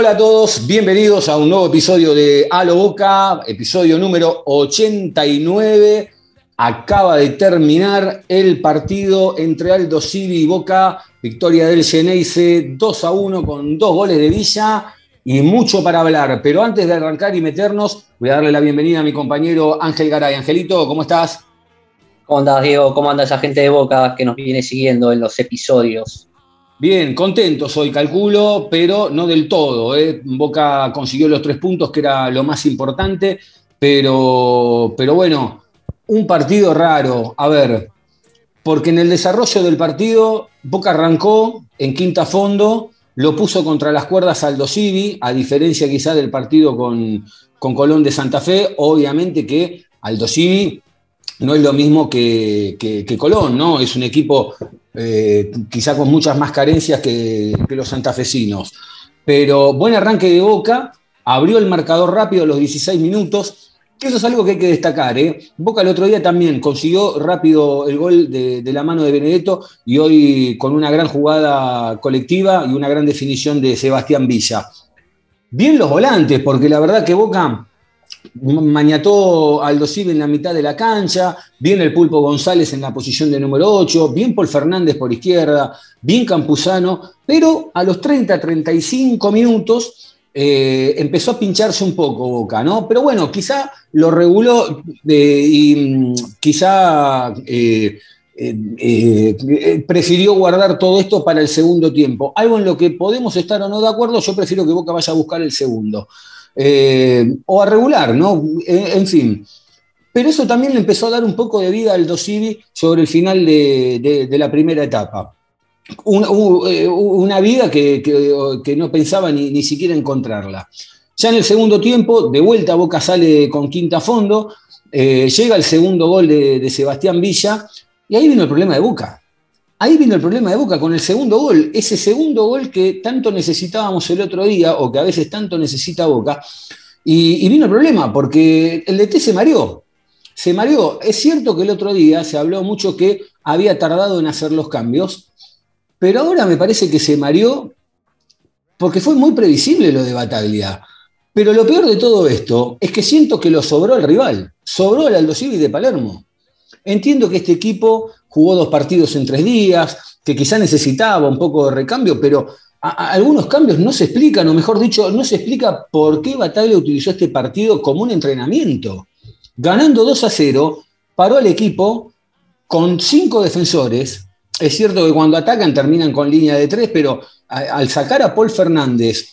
Hola a todos, bienvenidos a un nuevo episodio de Alo Boca, episodio número 89. Acaba de terminar el partido entre Aldo Civi y Boca, victoria del Geneise 2 a 1 con dos goles de Villa y mucho para hablar. Pero antes de arrancar y meternos, voy a darle la bienvenida a mi compañero Ángel Garay. Angelito, ¿cómo estás? ¿Cómo andas, Diego? ¿Cómo anda esa gente de Boca que nos viene siguiendo en los episodios? Bien, contento soy, calculo, pero no del todo. ¿eh? Boca consiguió los tres puntos, que era lo más importante, pero, pero bueno, un partido raro. A ver, porque en el desarrollo del partido, Boca arrancó en quinta fondo, lo puso contra las cuerdas Aldo Civi, a diferencia quizá del partido con, con Colón de Santa Fe, obviamente que Aldo Civi no es lo mismo que, que, Colón, ¿no? Es un equipo eh, quizá con muchas más carencias que, los santafesinos. Pero buen arranque de Boca, abrió el marcador rápido a los 16 minutos, eso es algo que hay que destacar. ¿eh? Boca el otro día también consiguió rápido el gol de, la mano de Benedetto y hoy con una gran jugada colectiva y una gran definición de Sebastián Villa. Bien los volantes, porque la verdad que Boca Mañató Aldo Civi en la mitad de la cancha, bien el Pulpo González en la posición de número 8, bien Paul Fernández por izquierda, bien Campuzano, pero a los 30, 35 minutos eh, empezó a pincharse un poco Boca, ¿no? Pero bueno, quizá lo reguló eh, y mm, quizá eh, prefirió guardar todo esto para el segundo tiempo. Algo en lo que podemos estar o no de acuerdo, yo prefiero que Boca vaya a buscar el segundo. Eh, o a regular, ¿no? En, fin. Pero eso también le empezó a dar un poco de vida al Dosivi sobre el final de, la primera etapa. Eh, una, vida que, no pensaba ni, siquiera encontrarla. Ya en el segundo tiempo, de vuelta Boca sale con quinta fondo, eh, llega el segundo gol de, de Sebastián Villa, y ahí vino el problema de Boca. Ahí vino el problema de Boca con el segundo gol, ese segundo gol que tanto necesitábamos el otro día, o que a veces tanto necesita Boca, y, vino el problema, porque el DT se mareó. Se mareó. Es cierto que el otro día se habló mucho que había tardado en hacer los cambios, pero ahora me parece que se mareó porque fue muy previsible lo de Bataglia. Pero lo peor de todo esto es que siento que lo sobró el rival, sobró el Aldo de Palermo. Entiendo que este equipo jugó dos partidos en tres días, que quizá necesitaba un poco de recambio, pero algunos cambios no se explican, o mejor dicho, no se explica por qué Bataglia utilizó este partido como un entrenamiento. Ganando 2 a 0, paró el equipo con cinco defensores. Es cierto que cuando atacan terminan con línea de tres, pero al sacar a Paul Fernández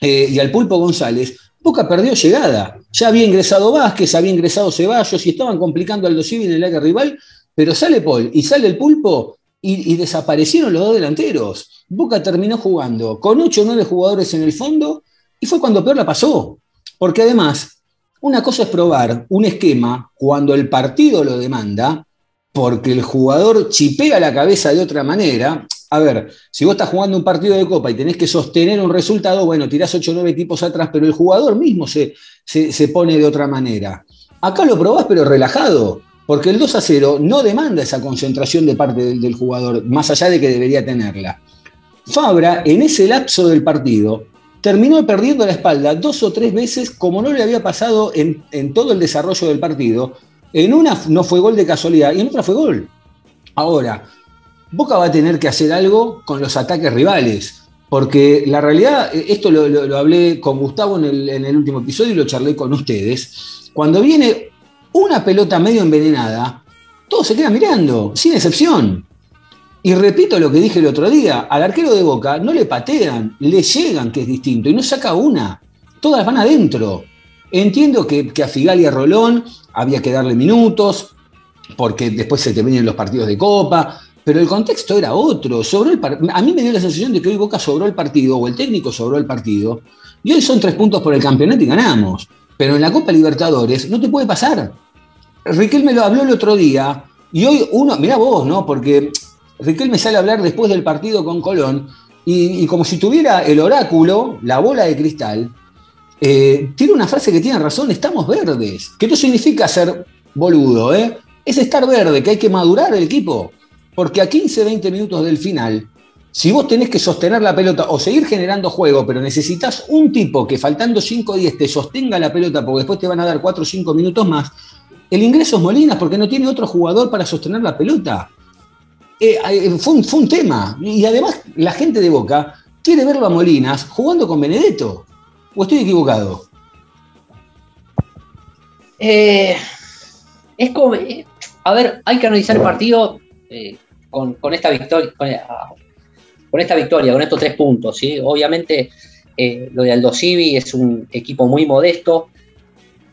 eh, y al Pulpo González, Boca perdió llegada. Ya había ingresado Vázquez, había ingresado Ceballos y estaban complicando al Dosivi en el área rival, pero sale Paul y sale el Pulpo y, desaparecieron los dos delanteros. Boca terminó jugando con 8 o 9 jugadores en el fondo y fue cuando peor la pasó. Porque además, una cosa es probar un esquema cuando el partido lo demanda, porque el jugador chipea la cabeza de otra manera, a ver, si vos estás jugando un partido de copa y tenés que sostener un resultado, bueno, tirás 8 o 9 tipos atrás, pero el jugador mismo se, se, pone de otra manera. Acá lo probás, pero relajado, porque el 2 a 0 no demanda esa concentración de parte del, jugador, más allá de que debería tenerla. Fabra, en ese lapso del partido, terminó perdiendo la espalda dos o tres veces, como no le había pasado en, en todo el desarrollo del partido. En una no fue gol de casualidad y en otra fue gol. Ahora, Boca va a tener que hacer algo con los ataques rivales, porque la realidad, eh, esto lo, hablé con Gustavo en el, último episodio y lo charlé con ustedes, cuando viene una pelota medio envenenada, todos se quedan mirando, sin excepción. Y repito lo que dije el otro día, al arquero de Boca no le patean, le llegan, que es distinto, y no saca una, todas van adentro. Entiendo que, a Figal y a Rolón había que darle minutos, porque después se te vienen los partidos de Copa, pero el contexto era otro. El a mí me dio la sensación de que hoy Boca sobró el partido, o el técnico sobró el partido, y hoy son tres puntos por el campeonato y ganamos. Pero en la Copa Libertadores no te puede pasar. Riquelme lo habló el otro día, y hoy uno, mirá vos, ¿no? Porque Riquelme sale a hablar después del partido con Colón, y, como si tuviera el oráculo, la bola de cristal, eh, tiene una frase que tiene razón, estamos verdes, que no significa ser boludo, ¿eh? es estar verde, que hay que madurar el equipo. Porque a 15, 20 minutos del final, si vos tenés que sostener la pelota o seguir generando juego, pero necesitas un tipo que faltando 5 o 10 te sostenga la pelota porque después te van a dar 4 o 5 minutos más, el ingreso es Molinas porque no tiene otro jugador para sostener la pelota. Eh, eh, fue, un, tema. Y además la gente de Boca quiere verlo a Molinas jugando con Benedetto. ¿O estoy equivocado? Eh, es como. A ver, hay que analizar el partido con, esta victoria, con, esta victoria, con estos tres puntos, ¿sí? Obviamente, lo de Aldo Civi es un equipo muy modesto.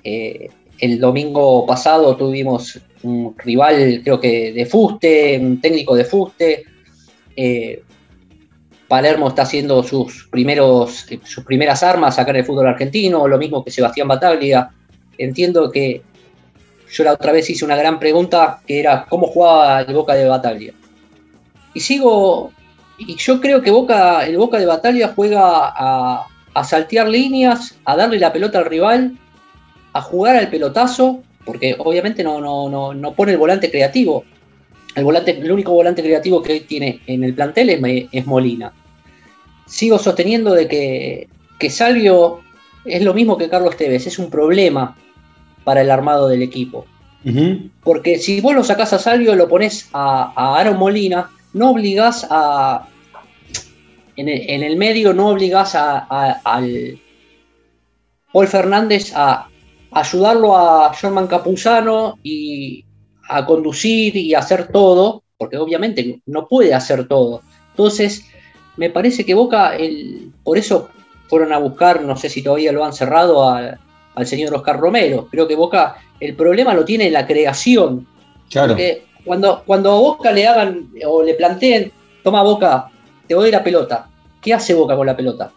Eh, el domingo pasado tuvimos un rival, creo que de fuste, un técnico de fuste. Eh, Palermo está haciendo sus, primeros, sus primeras armas acá en el fútbol argentino, lo mismo que Sebastián Bataglia. Entiendo que yo la otra vez hice una gran pregunta que era cómo jugaba el Boca de Batalla. Y sigo, y yo creo que Boca, el Boca de Batalla juega a, saltear líneas, a darle la pelota al rival, a jugar al pelotazo, porque obviamente no, no, no, pone el volante creativo. El, volante, el único volante creativo que tiene en el plantel es, Molina. Sigo sosteniendo de que, que Salvio es lo mismo que Carlos Tevez, es un problema para el armado del equipo. Porque si vos lo sacás a Salvio, lo pones a, a Aaron Molina, no obligás a. En el, medio no obligás a, al Paul Fernández a ayudarlo a Sherman Capuzano y a conducir y hacer todo, porque obviamente no puede hacer todo. Entonces, me parece que Boca, el, por eso fueron a buscar, no sé si todavía lo han cerrado, a, al señor Oscar Romero. Creo que Boca, el problema lo tiene en la creación. Claro. Porque cuando, cuando a Boca le hagan o le planteen, toma Boca, te doy la pelota. ¿Qué hace Boca con la pelota?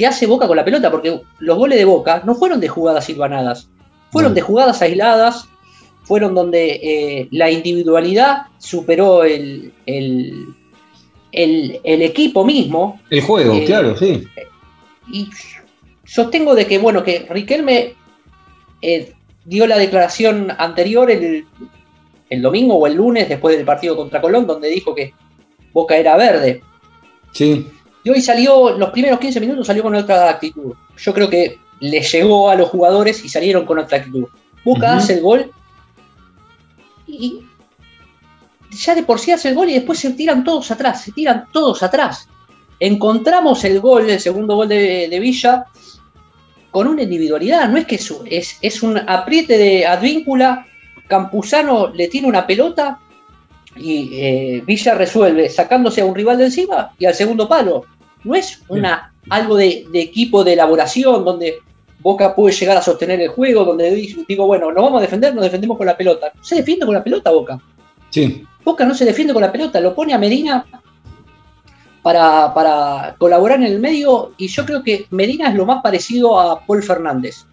¿Qué hace Boca con la pelota? Porque los goles de Boca no fueron de jugadas silvanadas, fueron de jugadas aisladas, fueron donde eh, la individualidad superó el, el, equipo mismo. El juego, eh, claro, sí. Y sostengo de que, bueno, que Riquelme eh, dio la declaración anterior el, domingo o el lunes después del partido contra Colón, donde dijo que Boca era verde. Sí. Y hoy salió, los primeros 15 minutos salió con otra actitud. Yo creo que le llegó a los jugadores y salieron con otra actitud. Boca hace el gol y ya de por sí hace el gol y después se tiran todos atrás, se tiran todos atrás. Encontramos el gol, el segundo gol de Villa, con una individualidad, no es que es, es, un apriete de Advíncula, Campuzano le tiene una pelota y eh, Villa resuelve sacándose a un rival de encima y al segundo palo. No es una, algo de, equipo de elaboración donde Boca puede llegar a sostener el juego, donde digo, bueno, nos vamos a defender, nos defendemos con la pelota. se defiende con la pelota Boca. Sí. Boca no se defiende con la pelota, lo pone a Medina para, colaborar en el medio y yo creo que Medina es lo más parecido a Paul Fernández.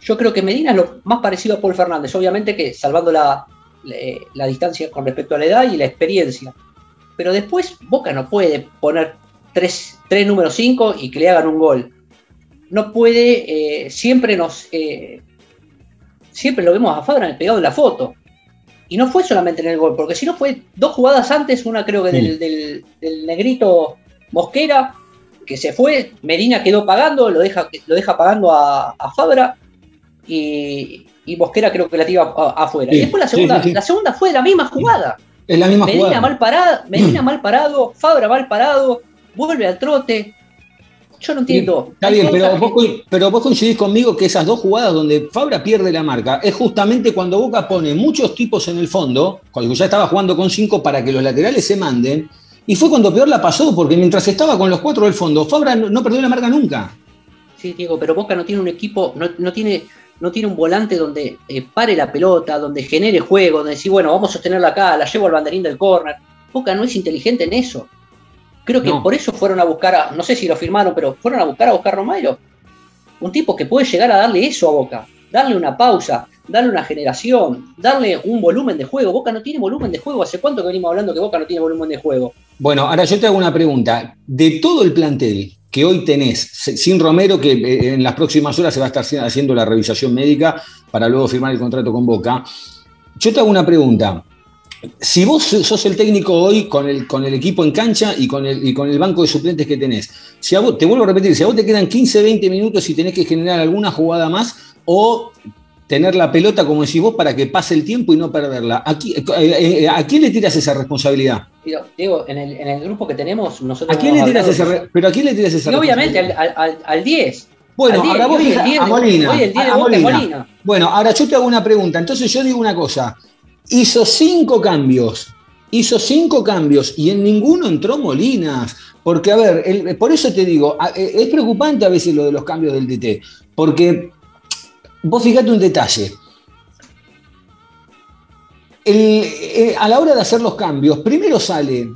Yo creo que Medina es lo más parecido a Paul Fernández, obviamente que salvando la, distancia con respecto a la edad y la experiencia. Pero después Boca no puede poner tres, tres números 5 y que le hagan un gol. No puede, eh, siempre nos... Eh, siempre lo vemos a Fabra pegado en la foto. Y no fue solamente en el gol, porque si no fue dos jugadas antes, una creo que del, negrito Mosquera, que se fue, Medina quedó pagando, lo deja, lo deja pagando a, Fabra, y, Mosquera creo que la tira afuera. y después la segunda, la segunda fue la misma jugada. Es la misma Medina Mal parado, Medina mal parado, Fabra mal parado, vuelve al trote, yo no entiendo. Está bien, pero vos, pero vos, coincidís conmigo que esas dos jugadas donde Fabra pierde la marca es justamente cuando Boca pone muchos tipos en el fondo, cuando ya estaba jugando con cinco para que los laterales se manden, y fue cuando peor la pasó, porque mientras estaba con los cuatro del fondo, Fabra no, perdió la marca nunca. Sí, Diego, pero Boca no tiene un equipo, no, tiene, no tiene un volante donde eh, pare la pelota, donde genere juego, donde decir, bueno, vamos a sostenerla acá, la llevo al banderín del córner. Boca no es inteligente en eso. Creo que por eso fueron a buscar a, no sé si lo firmaron, pero fueron a buscar a Oscar Romero. Un tipo que puede llegar a darle eso a Boca, darle una pausa, darle una generación, darle un volumen de juego. Boca no tiene volumen de juego. ¿Hace cuánto que venimos hablando que Boca no tiene volumen de juego? Bueno, ahora yo te hago una pregunta. De todo el plantel que hoy tenés, sin Romero, que eh, en las próximas horas se va a estar haciendo la revisación médica para luego firmar el contrato con Boca, yo te hago una pregunta. Si vos sos el técnico hoy con el, con el equipo en cancha y con, el, y con el banco de suplentes que tenés, si vos, te vuelvo a repetir, si a vos te quedan 15, 20 minutos y tenés que generar alguna jugada más o tener la pelota, como decís vos, para que pase el tiempo y no perderla. ¿A, eh, eh, ¿a quién le tiras esa responsabilidad? Diego, en el, en el grupo que tenemos, nosotros. ¿A quién le tiras esa ¿Pero a quién le tiras esa y obviamente al, al, 10. Bueno, ahora vos a Molina. a Molina. Bueno, ahora yo te hago una pregunta. Entonces yo digo una cosa. Hizo cinco cambios. Hizo cinco cambios y en ninguno entró Molinas. Porque, a ver, por eso te digo, eh, es preocupante a veces lo de los cambios del DT. Porque vos fijate un detalle. Eh, a la hora de hacer los cambios, primero sale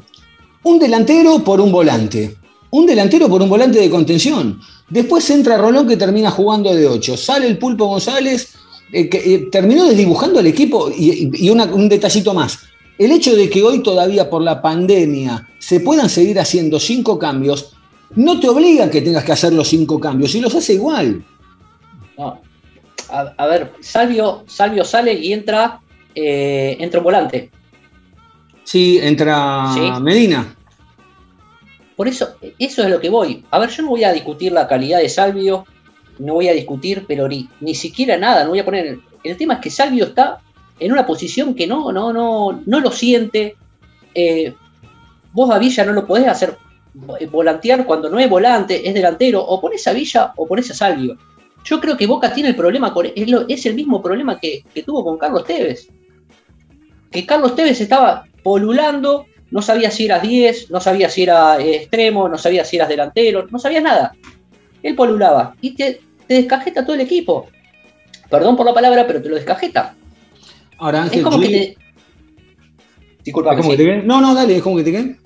un delantero por un volante. Un delantero por un volante de contención. Después entra Rolón que termina jugando de 8. Sale el Pulpo González, eh, que eh, terminó desdibujando el equipo. Y, un detallito más. El hecho de que hoy todavía por la pandemia se puedan seguir haciendo cinco cambios, no te obliga a que tengas que hacer los cinco cambios. Y los hace igual. No, a, ver, Salvio, Salvio sale y entra, eh, entra un volante. Sí, entra Medina. Por eso, eso es lo que voy. A ver, yo no voy a discutir la calidad de Salvio, no voy a discutir, pero ni, ni siquiera nada, no voy a poner. El tema es que Salvio está en una posición que no, no, no, no lo siente. Eh, vos a Villa no lo podés hacer volantear cuando no es volante, es delantero, o pones a Villa o pones a Salvio. Yo creo que Boca tiene el problema con. Es, el mismo problema que, tuvo con Carlos Tevez. Que Carlos Tevez estaba polulando, no sabía si eras 10, no sabía si era eh, extremo, no sabía si eras delantero, no sabía nada. Él polulaba y te, descajeta todo el equipo. Perdón por la palabra, pero te lo descajeta. Ahora, Ángel, es como que te. Disculpa. No, no, dale, es como que te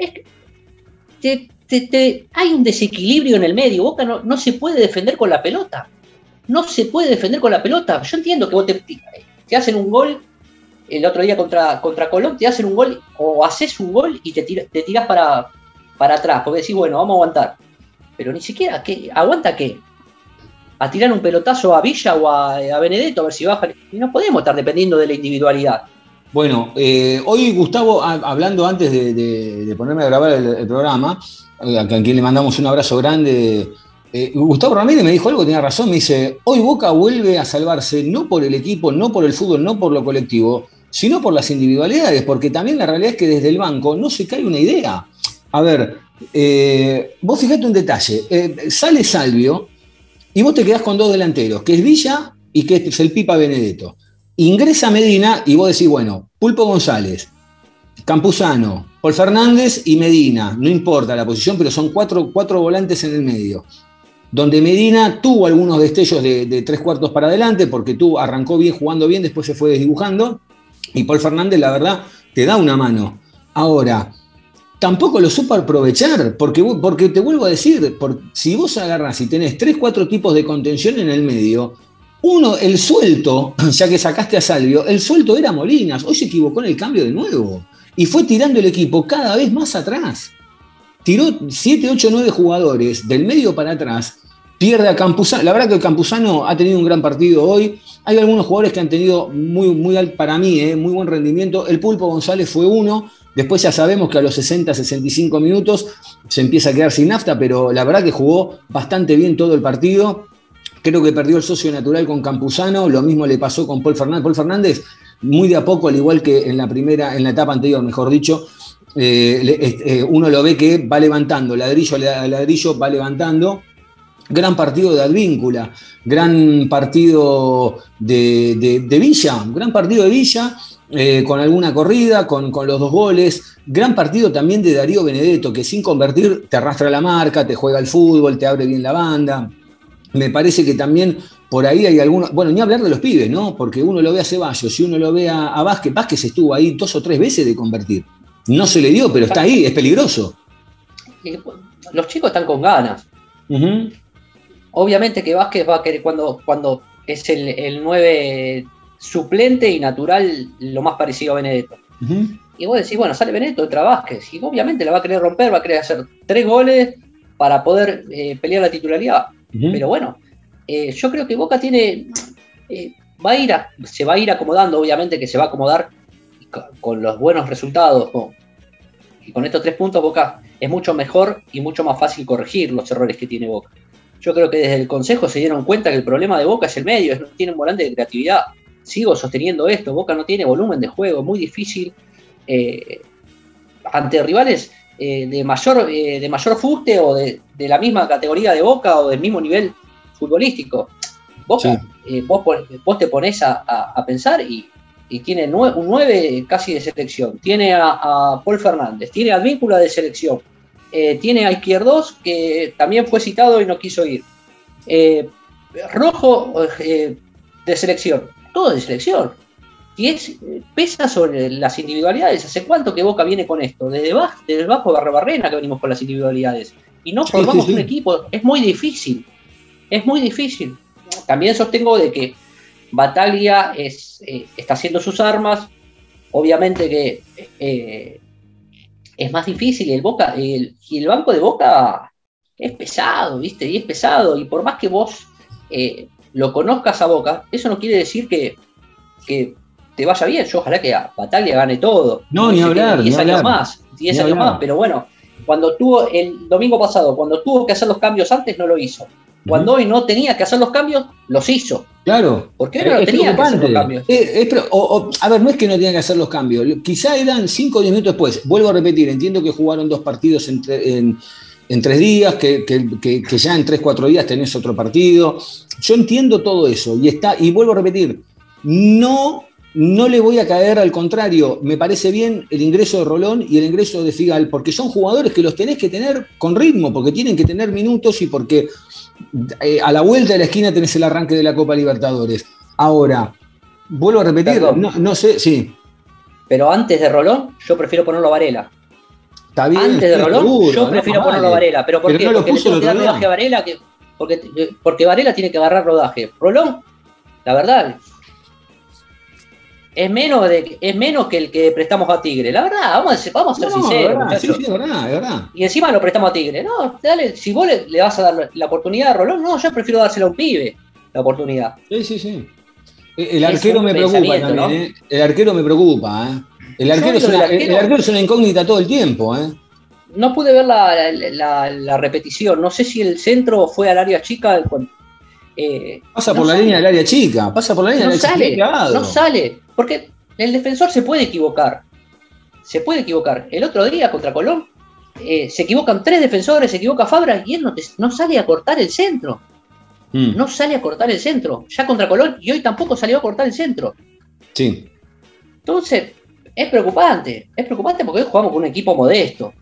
Es que hay un desequilibrio en el medio. Boca no, se puede defender con la pelota. No se puede defender con la pelota. Yo entiendo que vos te, hacen un gol el otro día contra, contra Colón, te hacen un gol o haces un gol y te, te tirás para, para atrás, porque decís, bueno, vamos a aguantar. Pero ni siquiera, ¿qué? ¿aguanta qué? A tirar un pelotazo a Villa o a, a Benedetto a ver si baja. Y no podemos estar dependiendo de la individualidad. Bueno, eh, hoy Gustavo, hablando antes de, ponerme a grabar el programa, a quien le mandamos un abrazo grande. Eh, Gustavo Ramírez me dijo algo, tenía razón, me dice, hoy Boca vuelve a salvarse no por el equipo, no por el fútbol, no por lo colectivo, sino por las individualidades, porque también la realidad es que desde el banco no se cae una idea. A ver, eh, vos fijate un detalle, eh, sale Salvio y vos te quedás con dos delanteros, que es Villa y que es el Pipa Benedetto. Ingresa Medina y vos decís, bueno, Pulpo González, Campuzano, Paul Fernández y Medina, no importa la posición, pero son cuatro, volantes en el medio. Donde Medina tuvo algunos destellos de, tres cuartos para adelante, porque tú arrancó bien, jugando bien, después se fue desdibujando. Y Paul Fernández, la verdad, te da una mano. Ahora, tampoco lo supo aprovechar, porque, porque te vuelvo a decir, si vos agarras y tenés tres, cuatro tipos de contención en el medio, uno, el suelto, ya que sacaste a Salvio, el suelto era Molinas, hoy se equivocó en el cambio de nuevo y fue tirando el equipo cada vez más atrás. Tiró 7, 8, 9 jugadores del medio para atrás, pierde a Campuzano. La verdad que Campuzano ha tenido un gran partido hoy. Hay algunos jugadores que han tenido muy, muy para mí, eh, muy buen rendimiento. El Pulpo González fue uno. Después ya sabemos que a los 60, 65 minutos se empieza a quedar sin nafta, pero la verdad que jugó bastante bien todo el partido. Creo que perdió el socio natural con Campuzano, lo mismo le pasó con Paul Fernández. Paul Fernández muy de a poco, al igual que en la primera, en la etapa anterior, mejor dicho, eh, eh, uno lo ve que va levantando, ladrillo a ladrillo va levantando. Gran partido de Advíncula, gran partido de, Villa, gran partido de Villa, eh, con alguna corrida, con, con, los dos goles. Gran partido también de Darío Benedetto, que sin convertir te arrastra la marca, te juega el fútbol, te abre bien la banda. Me parece que también por ahí hay algunos, bueno, ni hablar de los pibes, ¿no? Porque uno lo ve a Ceballos y uno lo ve a, Vázquez, Vázquez estuvo ahí dos o tres veces de convertir. No se le dio, pero está ahí, es peligroso. Los chicos están con ganas. Obviamente que Vázquez va a querer, cuando, cuando es el, el 9 suplente y natural, lo más parecido a Benedetto. Y vos decís, bueno, sale Benedetto, entra Vázquez. Y obviamente la va a querer romper, va a querer hacer tres goles para poder eh, pelear la titularidad. Pero bueno, eh, yo creo que Boca tiene. Eh, va a ir se va a ir acomodando, obviamente que se va a acomodar con, los buenos resultados. Y con estos tres puntos, Boca es mucho mejor y mucho más fácil corregir los errores que tiene Boca. Yo creo que desde el Consejo se dieron cuenta que el problema de Boca es el medio, no tiene un volante de creatividad. Sigo sosteniendo esto, Boca no tiene volumen de juego, muy difícil ante rivales eh, de, mayor, eh, de mayor fuste o de, la misma categoría de Boca o del mismo nivel futbolístico. Boca, eh, vos, te pones a, pensar y, tiene un 9 casi de selección, tiene a, Paul Fernández, tiene a Víncula de selección, tiene a Izquierdos que también fue citado y no quiso ir. Rojo de selección, todo de selección y es, pesa sobre las individualidades. ¿Hace cuánto que Boca viene con esto? Desde, desde el Bajo Barrena que venimos con las individualidades. Y no formamos un equipo. Es muy difícil. Es muy difícil. También sostengo de que Bataglia es, eh, está haciendo sus armas. Obviamente que eh, es más difícil. El Boca, y el banco de Boca es pesado, ¿viste? Y es pesado. Y por más que vos eh, lo conozcas a Boca, eso no quiere decir que, que te vaya bien. Yo ojalá que a Bataglia gane todo. No, ni hablar. 10 años más, 10 años más, pero bueno, cuando tuvo el domingo pasado, cuando tuvo que hacer los cambios antes, no lo hizo. Cuando hoy no tenía que hacer los cambios, los hizo. Claro. Porque no tenía que hacer los cambios. Eh, a ver, no es que no tenía que hacer los cambios. Quizá eran 5 o 10 minutos después. Vuelvo a repetir, entiendo que jugaron dos partidos en, tres días, que, que, ya en 3, 4 días tenés otro partido. Yo entiendo todo eso. Y, está, y vuelvo a repetir, no no le voy a caer al contrario, me parece bien el ingreso de Rolón y el ingreso de Figal, porque son jugadores que los tenés que tener con ritmo, porque tienen que tener minutos y porque eh, a la vuelta de la esquina tenés el arranque de la Copa Libertadores. Ahora, vuelvo a repetir, no, sé, sí. Pero antes de Rolón, yo prefiero ponerlo a Varela. Está bien, antes de Rolón, yo prefiero ponerlo a Varela. ¿Pero por qué? porque le rodaje a Varela, porque, porque Varela tiene que agarrar rodaje. Rolón, la verdad, es menos, de, es menos que el que prestamos a Tigre. La verdad, vamos a, vamos a ser sinceros. sí, sí, es verdad, es verdad. Y encima lo prestamos a Tigre. No, dale, si vos le, vas a dar la oportunidad a Rolón, no, yo prefiero dársela a un pibe, la oportunidad. Sí, sí, sí. El arquero me preocupa también, ¿eh? El arquero me preocupa, ¿eh? El arquero, es una, el arquero, es una, incógnita todo el tiempo, ¿eh? No pude ver la, la, repetición. No sé si el centro fue al área chica. Eh, pasa por la línea del área chica, pasa por la línea del área chica. No sale. Porque el defensor se puede equivocar. Se puede equivocar. El otro día contra Colón eh, se equivocan tres defensores, se equivoca Fabra y él no, sale a cortar el centro. Mm. No sale a cortar el centro. Ya contra Colón y hoy tampoco salió a cortar el centro. Sí. Entonces, es preocupante. Es preocupante porque hoy jugamos con un equipo modesto.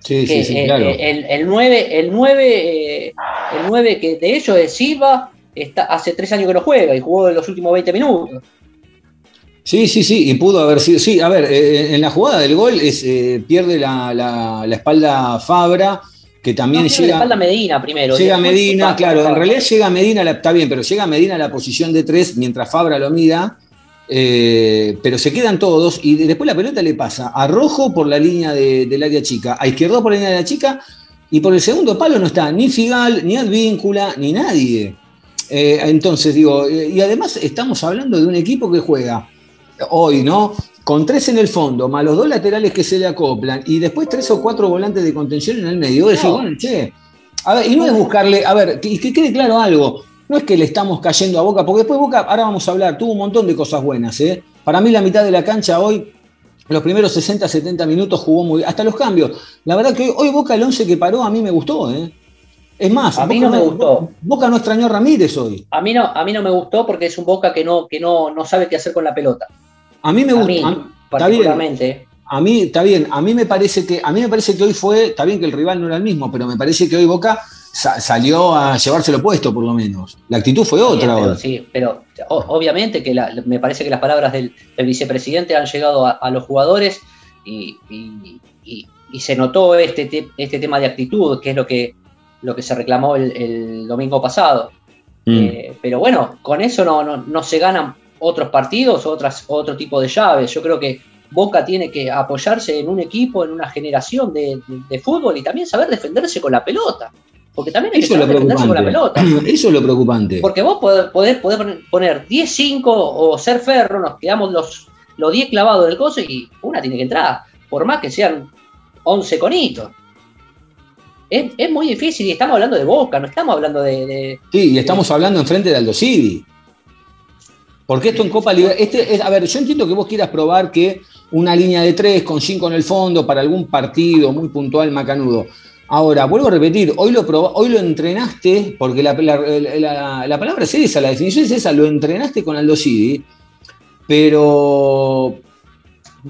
Sí, sí, sí, claro. El, 9, el, 9, el 9 que de ellos es Silva, está, hace tres años que no juega y jugó en los últimos 20 minutos. Sí, sí, sí, y pudo haber sido. Sí, a ver, eh, en la jugada del gol es, eh, pierde la, espalda Fabra, que también llega. La espalda Medina primero. Llega Medina, claro, en realidad llega Medina, está bien, pero llega Medina a la posición de tres mientras Fabra lo mira. Eh, pero se quedan todos y después la pelota le pasa a Rojo por la línea del área chica, a Izquierdo por la línea de la chica y por el segundo palo no está ni Figal, ni Advíncula, ni nadie. Entonces digo, y además estamos hablando de un equipo que juega hoy, ¿no? Con tres en el fondo, más los dos laterales que se le acoplan, y después tres o cuatro volantes de contención en el medio. Decir, bueno, che. A ver, y no es buscarle, a ver, que, que quede claro algo. No es que le estamos cayendo a Boca, porque después Boca, ahora vamos a hablar, tuvo un montón de cosas buenas. ¿eh? Para mí la mitad de la cancha hoy, los primeros 60, 70 minutos jugó muy bien, hasta los cambios. La verdad que hoy, Boca el 11 que paró a mí me gustó. ¿eh? Es más, a mí no me gustó. Boca no extrañó a Ramírez hoy. A mí no, a mí no me gustó porque es un Boca que no, que no, no sabe qué hacer con la pelota. A mí me gusta. particularmente. A mí está bien, a mí me parece que a mí me parece que hoy fue, está bien que el rival no era el mismo, pero me parece que hoy Boca salió a llevárselo puesto por lo menos. La actitud fue otra. sí, pero obviamente que me parece que las palabras del, vicepresidente han llegado a, los jugadores y, se notó este, este tema de actitud, que es lo que, lo que se reclamó el, domingo pasado. Mm. Eh, pero bueno, con eso no, no, se ganan otros partidos, otras, otro tipo de llaves. Yo creo que Boca tiene que apoyarse en un equipo, en una generación de, fútbol y también saber defenderse con la pelota. Porque también hay que saber defenderse con la pelota. Eso es lo preocupante. Porque vos podés, poner 10-5 o ser ferro, nos quedamos los, los 10 clavados del coso y una tiene que entrar, por más que sean 11 conitos. Es, muy difícil y estamos hablando de Boca, no estamos hablando de... sí, y estamos hablando enfrente de Aldo Civi. Porque esto en Copa Libertadores, este a ver, yo entiendo que vos quieras probar que una línea de tres con cinco en el fondo para algún partido muy puntual, macanudo. Ahora, vuelvo a repetir, hoy lo, hoy lo entrenaste, porque la, palabra es esa, la definición es esa, lo entrenaste con Aldo Civi, pero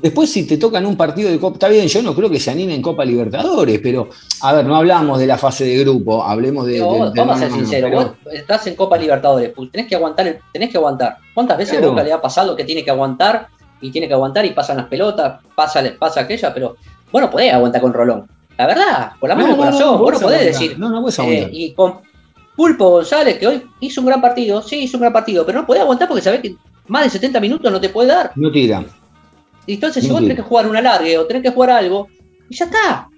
después si te tocan un partido de Copa, está bien, yo no creo que se anime en Copa Libertadores, pero a ver, no hablamos de la fase de grupo, hablemos de... vamos a ser sinceros, vos estás en Copa Libertadores, pues tenés que aguantar, tenés que aguantar. ¿Cuántas veces Boca le ha pasado que tiene que aguantar y tiene que aguantar y pasan las pelotas, pasa, pasa aquella, pero bueno, podés aguantar con Rolón. La verdad, con la mano del corazón, vos no podés decir. No, no eh, y con Pulpo González, que hoy hizo un gran partido, sí, hizo un gran partido, pero no podés aguantar porque sabés que más de 70 minutos no te puede dar. No tira. Y entonces, si vos tenés que jugar una larga o tenés que jugar algo, y ya está.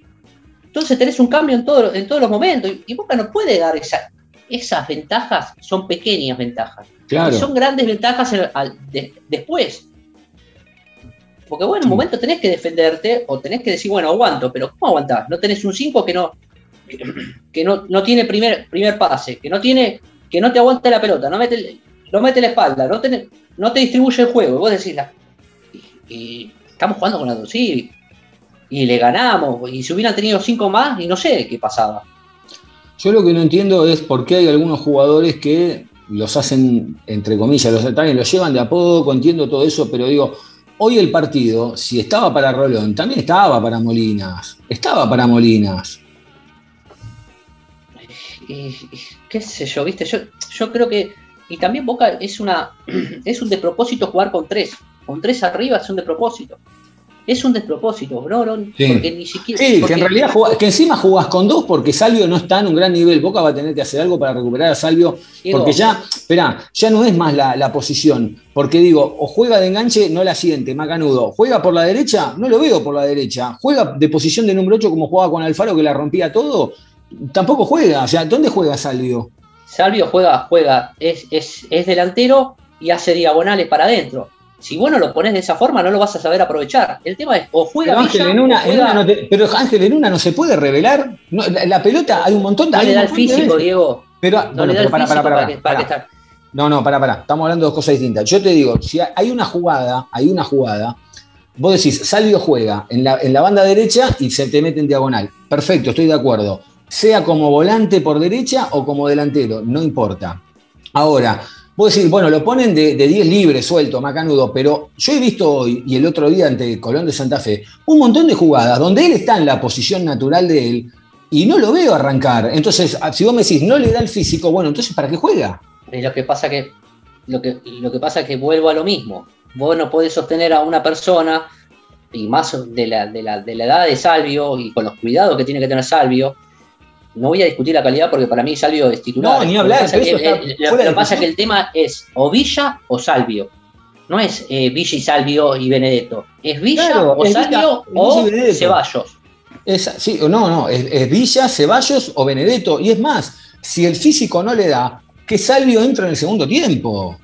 Entonces tenés un cambio en, todo, en todos los momentos. Y, Boca no puede dar esa, esas ventajas, son pequeñas ventajas. Claro. son grandes ventajas después. Porque bueno, en un momento tenés que defenderte o tenés que decir, bueno, aguanto, pero ¿cómo aguantás? No tenés un 5 que no que no, no, tiene primer, primer pase, que no tiene, que no te aguanta la pelota, no mete, no mete la espalda, no te, no te distribuye el juego. Y vos decís, y, estamos jugando con la sí, y le ganamos, y si hubieran tenido cinco más, y no sé qué pasaba. Yo lo que no entiendo es por qué hay algunos jugadores que los hacen, entre comillas, los ataques, los llevan de a poco, entiendo todo eso, pero digo, hoy el partido, si estaba para Rolón, también estaba para Molinas. Estaba para Molinas. qué sé yo, viste, yo, yo creo que. Y también Boca es una. es un despropósito jugar con tres. Con tres arriba es un despropósito. Es un despropósito, bro, porque ni siquiera. Sí, que en realidad que encima jugás con dos porque Salvio no está en un gran nivel. Boca va a tener que hacer algo para recuperar a Salvio. porque ya, espera, ya no es más la, posición. Porque digo, o juega de enganche, no la siente, Macanudo. Juega por la derecha, no lo veo por la derecha. Juega de posición de número 8 como jugaba con Alfaro, que la rompía todo. Tampoco juega. O sea, ¿dónde juega Salvio? Salvio juega, juega, es, es, es delantero y hace diagonales para adentro si vos no lo pones de esa forma, no lo vas a saber aprovechar. El tema es, o juega pero Ángel, en una, no pero Ángel, en una no se puede revelar. la, pelota, hay un montón de. No le da el físico, Diego. Pero, no le da el para, físico para, para, para, No, no, para, para. Estamos hablando de dos cosas distintas. Yo te digo, si hay una jugada, hay una jugada, vos decís, Salvio juega en la, en la banda derecha y se te mete en diagonal. Perfecto, estoy de acuerdo. Sea como volante por derecha o como delantero, no importa. Ahora, Vos decís, bueno, lo ponen de 10 libres, suelto, macanudo, pero yo he visto hoy y el otro día ante Colón de Santa Fe un montón de jugadas donde él está en la posición natural de él y no lo veo arrancar. Entonces, si vos me decís, no le da el físico, bueno, entonces, ¿para qué juega? lo que pasa que lo que, lo que pasa es que vuelvo a lo mismo. Vos no podés sostener a una persona, y más de la, de la, de la edad de Salvio y con los cuidados que tiene que tener Salvio, no voy a discutir la calidad porque para mí Salvio es titular. No, ni hablar. Lo que pasa, es que, el tema es o Villa o Salvio. No es eh, Villa y Salvio y Benedetto. Es Villa o Salvio o Ceballos. sí, no, no, es, Villa, Ceballos o Benedetto. Y es más, si el físico no le da, que Salvio entra en el segundo tiempo.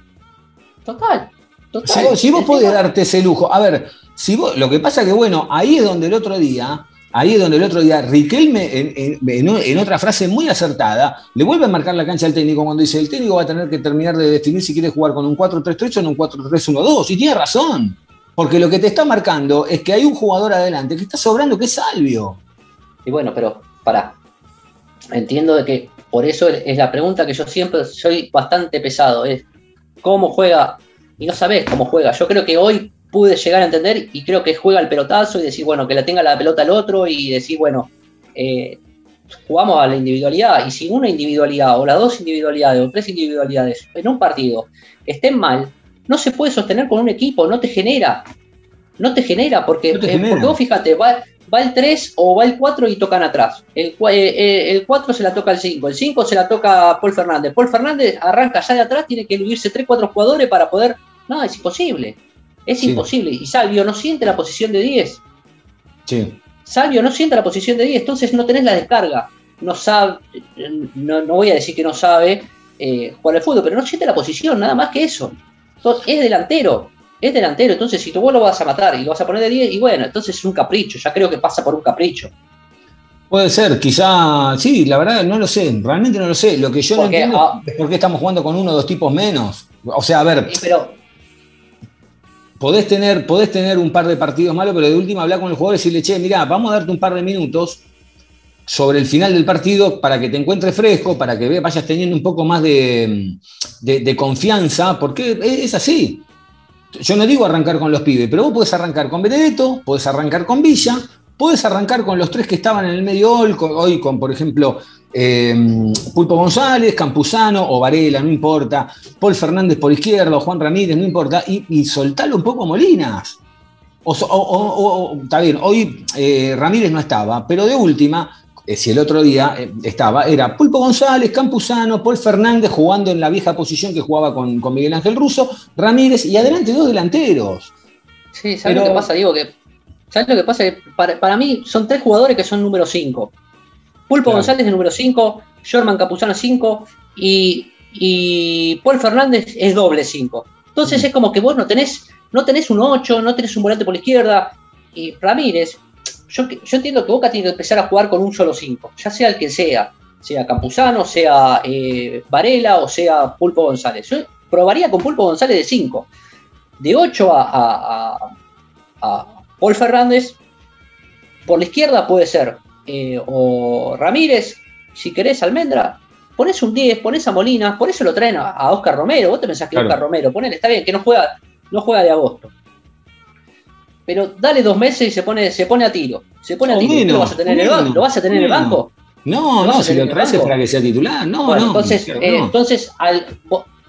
Total. total. Si vos, podés darte ese lujo. A ver, si vos, lo que pasa es que, bueno, ahí es donde el otro día Ahí es donde el otro día Riquelme, en, otra frase muy acertada, le vuelve a marcar la cancha al técnico cuando dice, el técnico va a tener que terminar de definir si quiere jugar con un 4-3-3 o en un 4-3-1-2. Y tiene razón, porque lo que te está marcando es que hay un jugador adelante que está sobrando, que es Salvio. Y bueno, pero para. Entiendo de que por eso es la pregunta que yo siempre soy bastante pesado, es cómo juega, y no sabes cómo juega. Yo creo que hoy pude llegar a entender y creo que juega el pelotazo y decir, bueno, que la tenga la pelota el otro y decir, bueno, eh, jugamos a la individualidad y si una individualidad o las dos individualidades o tres individualidades en un partido estén mal, no se puede sostener con un equipo, no te genera. no te genera, porque, eh, vos fíjate, va, el 3 o va el 4 y tocan atrás. El, eh, el 4 se la toca el 5, el 5 se la toca Paul Fernández. Paul Fernández arranca ya de atrás, tiene que eludirse 3-4 jugadores para poder. No, es imposible. Es imposible. Y Salvio no siente la posición de 10. Sí. Salvio no siente la posición de 10, entonces no tenés la descarga. No sabe, no, voy a decir que no sabe eh, jugar al fútbol, pero no siente la posición, nada más que eso. es delantero, es delantero, entonces si tú vos lo vas a matar y lo vas a poner de 10, y bueno, entonces es un capricho, ya creo que pasa por un capricho. Puede ser, quizá, sí, la verdad no lo sé, realmente no lo sé. Lo que yo no entiendo ah, es por qué estamos jugando con uno o dos tipos menos. O sea, a ver, pero, podés tener, podés tener un par de partidos malos, pero de última hablar con el jugador y decirle, che, mira, vamos a darte un par de minutos sobre el final del partido para que te encuentres fresco, para que vayas teniendo un poco más de, confianza, porque es así. Yo no digo arrancar con los pibes, pero vos podés arrancar con Benedetto, podés arrancar con Villa, podés arrancar con los tres que estaban en el medio hoy, con, por ejemplo, em, Pulpo González, Campuzano o Varela, no importa, Paul Fernández por izquierda, o Juan Ramírez, no importa, y, y soltarlo un poco Molinas. O, está bien, hoy eh, Ramírez no estaba, pero de última, eh, si el otro día eh, estaba, era Pulpo González, Campuzano, Paul Fernández jugando en la vieja posición que jugaba con, Miguel Ángel Russo, Ramírez y adelante dos delanteros. Sí, ¿sabes lo que pasa? Digo que, ¿sabes lo que pasa? Para, mí son tres jugadores que son número 5. Pulpo González es número 5, Jorman Campuzano 5 y, Paul Fernández es doble 5. Entonces mm. es como que vos no tenés, no tenés un 8, no tenés un volante por la izquierda. Y Ramírez, yo, entiendo que Boca tiene que empezar a jugar con un solo 5, ya sea el que sea, sea Campuzano, sea eh, Varela o sea Pulpo González. Yo probaría con Pulpo González de 5. De 8 a, Paul Fernández, por la izquierda puede ser eh, o Ramírez, si querés Almendra, pones un 10, pones a Molina, por eso lo traen a, Oscar Romero. Vos te pensás que Oscar Romero, ponele, está bien, que no juega, no juega de agosto pero dale dos meses y se pone, se pone a tiro. Se pone a tiro. ¿Lo vas a tener, en, el banco? ¿Lo vas a tener en el banco? No, no, si lo traes es para que sea titular. No, no. Entonces, eh, entonces al,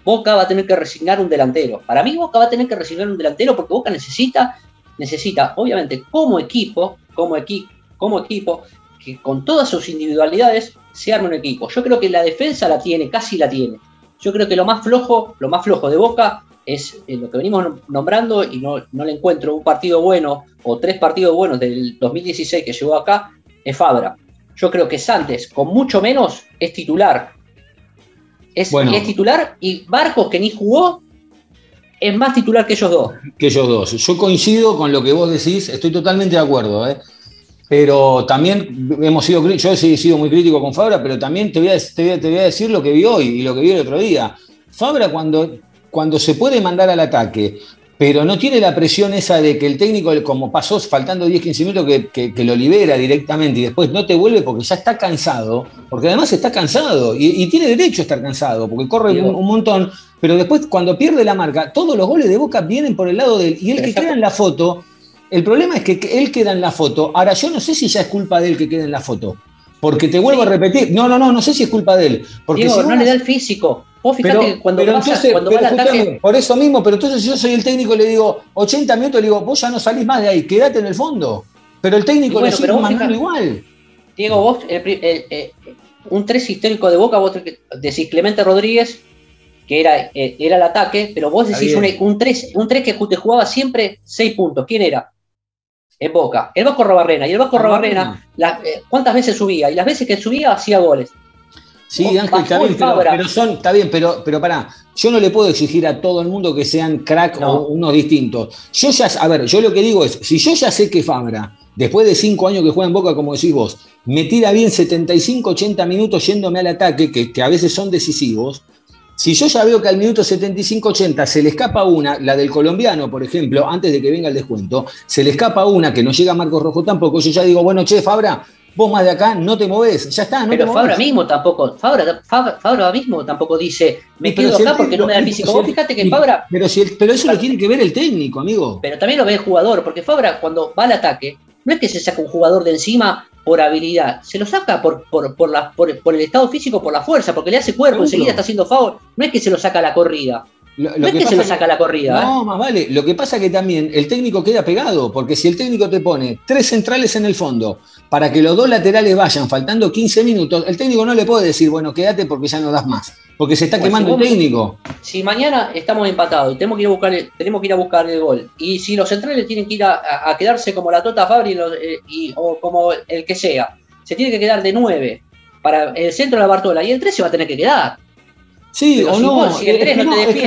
Boca va a tener que resignar un delantero. Para mí, Boca va a tener que resignar un delantero porque Boca necesita, necesita, obviamente, como equipo, como, equipo, como equipo, que con todas sus individualidades se arme un equipo. Yo creo que la defensa la tiene, casi la tiene. Yo creo que lo más flojo, lo más flojo de Boca es eh, lo que venimos nombrando y no, le encuentro un partido bueno o tres partidos buenos del 2016 que llegó acá, es Fabra. Yo creo que Santos, con mucho menos, es titular. Es, es titular y Barcos, que ni jugó, es más titular que ellos dos. Que ellos dos. Yo coincido con lo que vos decís, estoy totalmente de acuerdo. ¿eh? Pero también hemos sido, yo he sido muy crítico con Fabra, pero también te voy, a, te voy a decir lo que vi hoy y lo que vi el otro día. Fabra cuando cuando se puede mandar al ataque, pero no tiene la presión esa de que el técnico, como pasó faltando 10, 15 minutos, que, lo libera directamente y después no te vuelve porque ya está cansado, porque además está cansado y, tiene derecho a estar cansado, porque corre un, montón, pero después cuando pierde la marca, todos los goles de Boca vienen por el lado de él y él que queda en la foto, el problema es que él queda en la foto, ahora yo no sé si ya es culpa de él que quede en la foto. Porque te vuelvo a repetir, no, no, no, no sé si es culpa de él. Porque no le da el físico. Vos fíjate que cuando, cuando va al ataque... Por eso mismo, pero entonces si yo soy el técnico y le digo 80 minutos, le digo, vos ya no salís más de ahí, quédate en el fondo. Pero el técnico le sigue mandando igual. Diego, vos, eh, un 3 histórico de Boca, vos decís Clemente Rodríguez, que era, eh, era el ataque, pero vos decís un, 3, un 3 que te jugaba siempre 6 puntos. ¿Quién era? en Boca. El Vasco Robarrena. Y el Vasco Robarrena, eh, ¿cuántas veces subía? Y las veces que subía hacía goles. Sí, Ángel, está bien, pero, son, está bien, pero, pero pará, yo no le puedo exigir a todo el mundo que sean crack o unos distintos. Yo ya, a ver, yo lo que digo es, si yo ya sé que Fabra, después de cinco años que juega en Boca, como decís vos, me tira bien 75, 80 minutos yéndome al ataque, que, que a veces son decisivos, si yo ya veo que al minuto 75-80 se le escapa una, la del colombiano, por ejemplo, antes de que venga el descuento, se le escapa una que no llega a Marcos Rojo tampoco, yo ya digo, bueno, che, Fabra, vos más de acá no te movés, ya está, no Pero Fabra mismo tampoco, Fabra, Fabra, mismo tampoco dice, me quedo acá porque no me da el físico. Vos fíjate que Fabra. Pero, si pero eso lo tiene que ver el técnico, amigo. Pero también lo ve el jugador, porque Fabra cuando va al ataque, no es que se saca un jugador de encima por habilidad, se lo saca por, por, la, por, el estado físico, por la fuerza, porque le hace cuerpo, enseguida está haciendo favor. No es que se lo saca a la corrida. Lo, no es que, se le saca la corrida. No, ¿eh? más vale. Lo que pasa es que también el técnico queda pegado, porque si el técnico te pone tres centrales en el fondo para que los dos laterales vayan faltando 15 minutos, el técnico no le puede decir, bueno, quédate porque ya no das más, porque se está quemando el técnico. Si mañana estamos empatados y tenemos que ir a buscar el, tenemos que ir a buscar el gol, y si los centrales tienen que ir a, quedarse como la Tota Fabri eh, o como el que sea, se tiene que quedar de 9 para el centro de la Bartola y el 3 se va a tener que quedar. Sí, o no. es, que,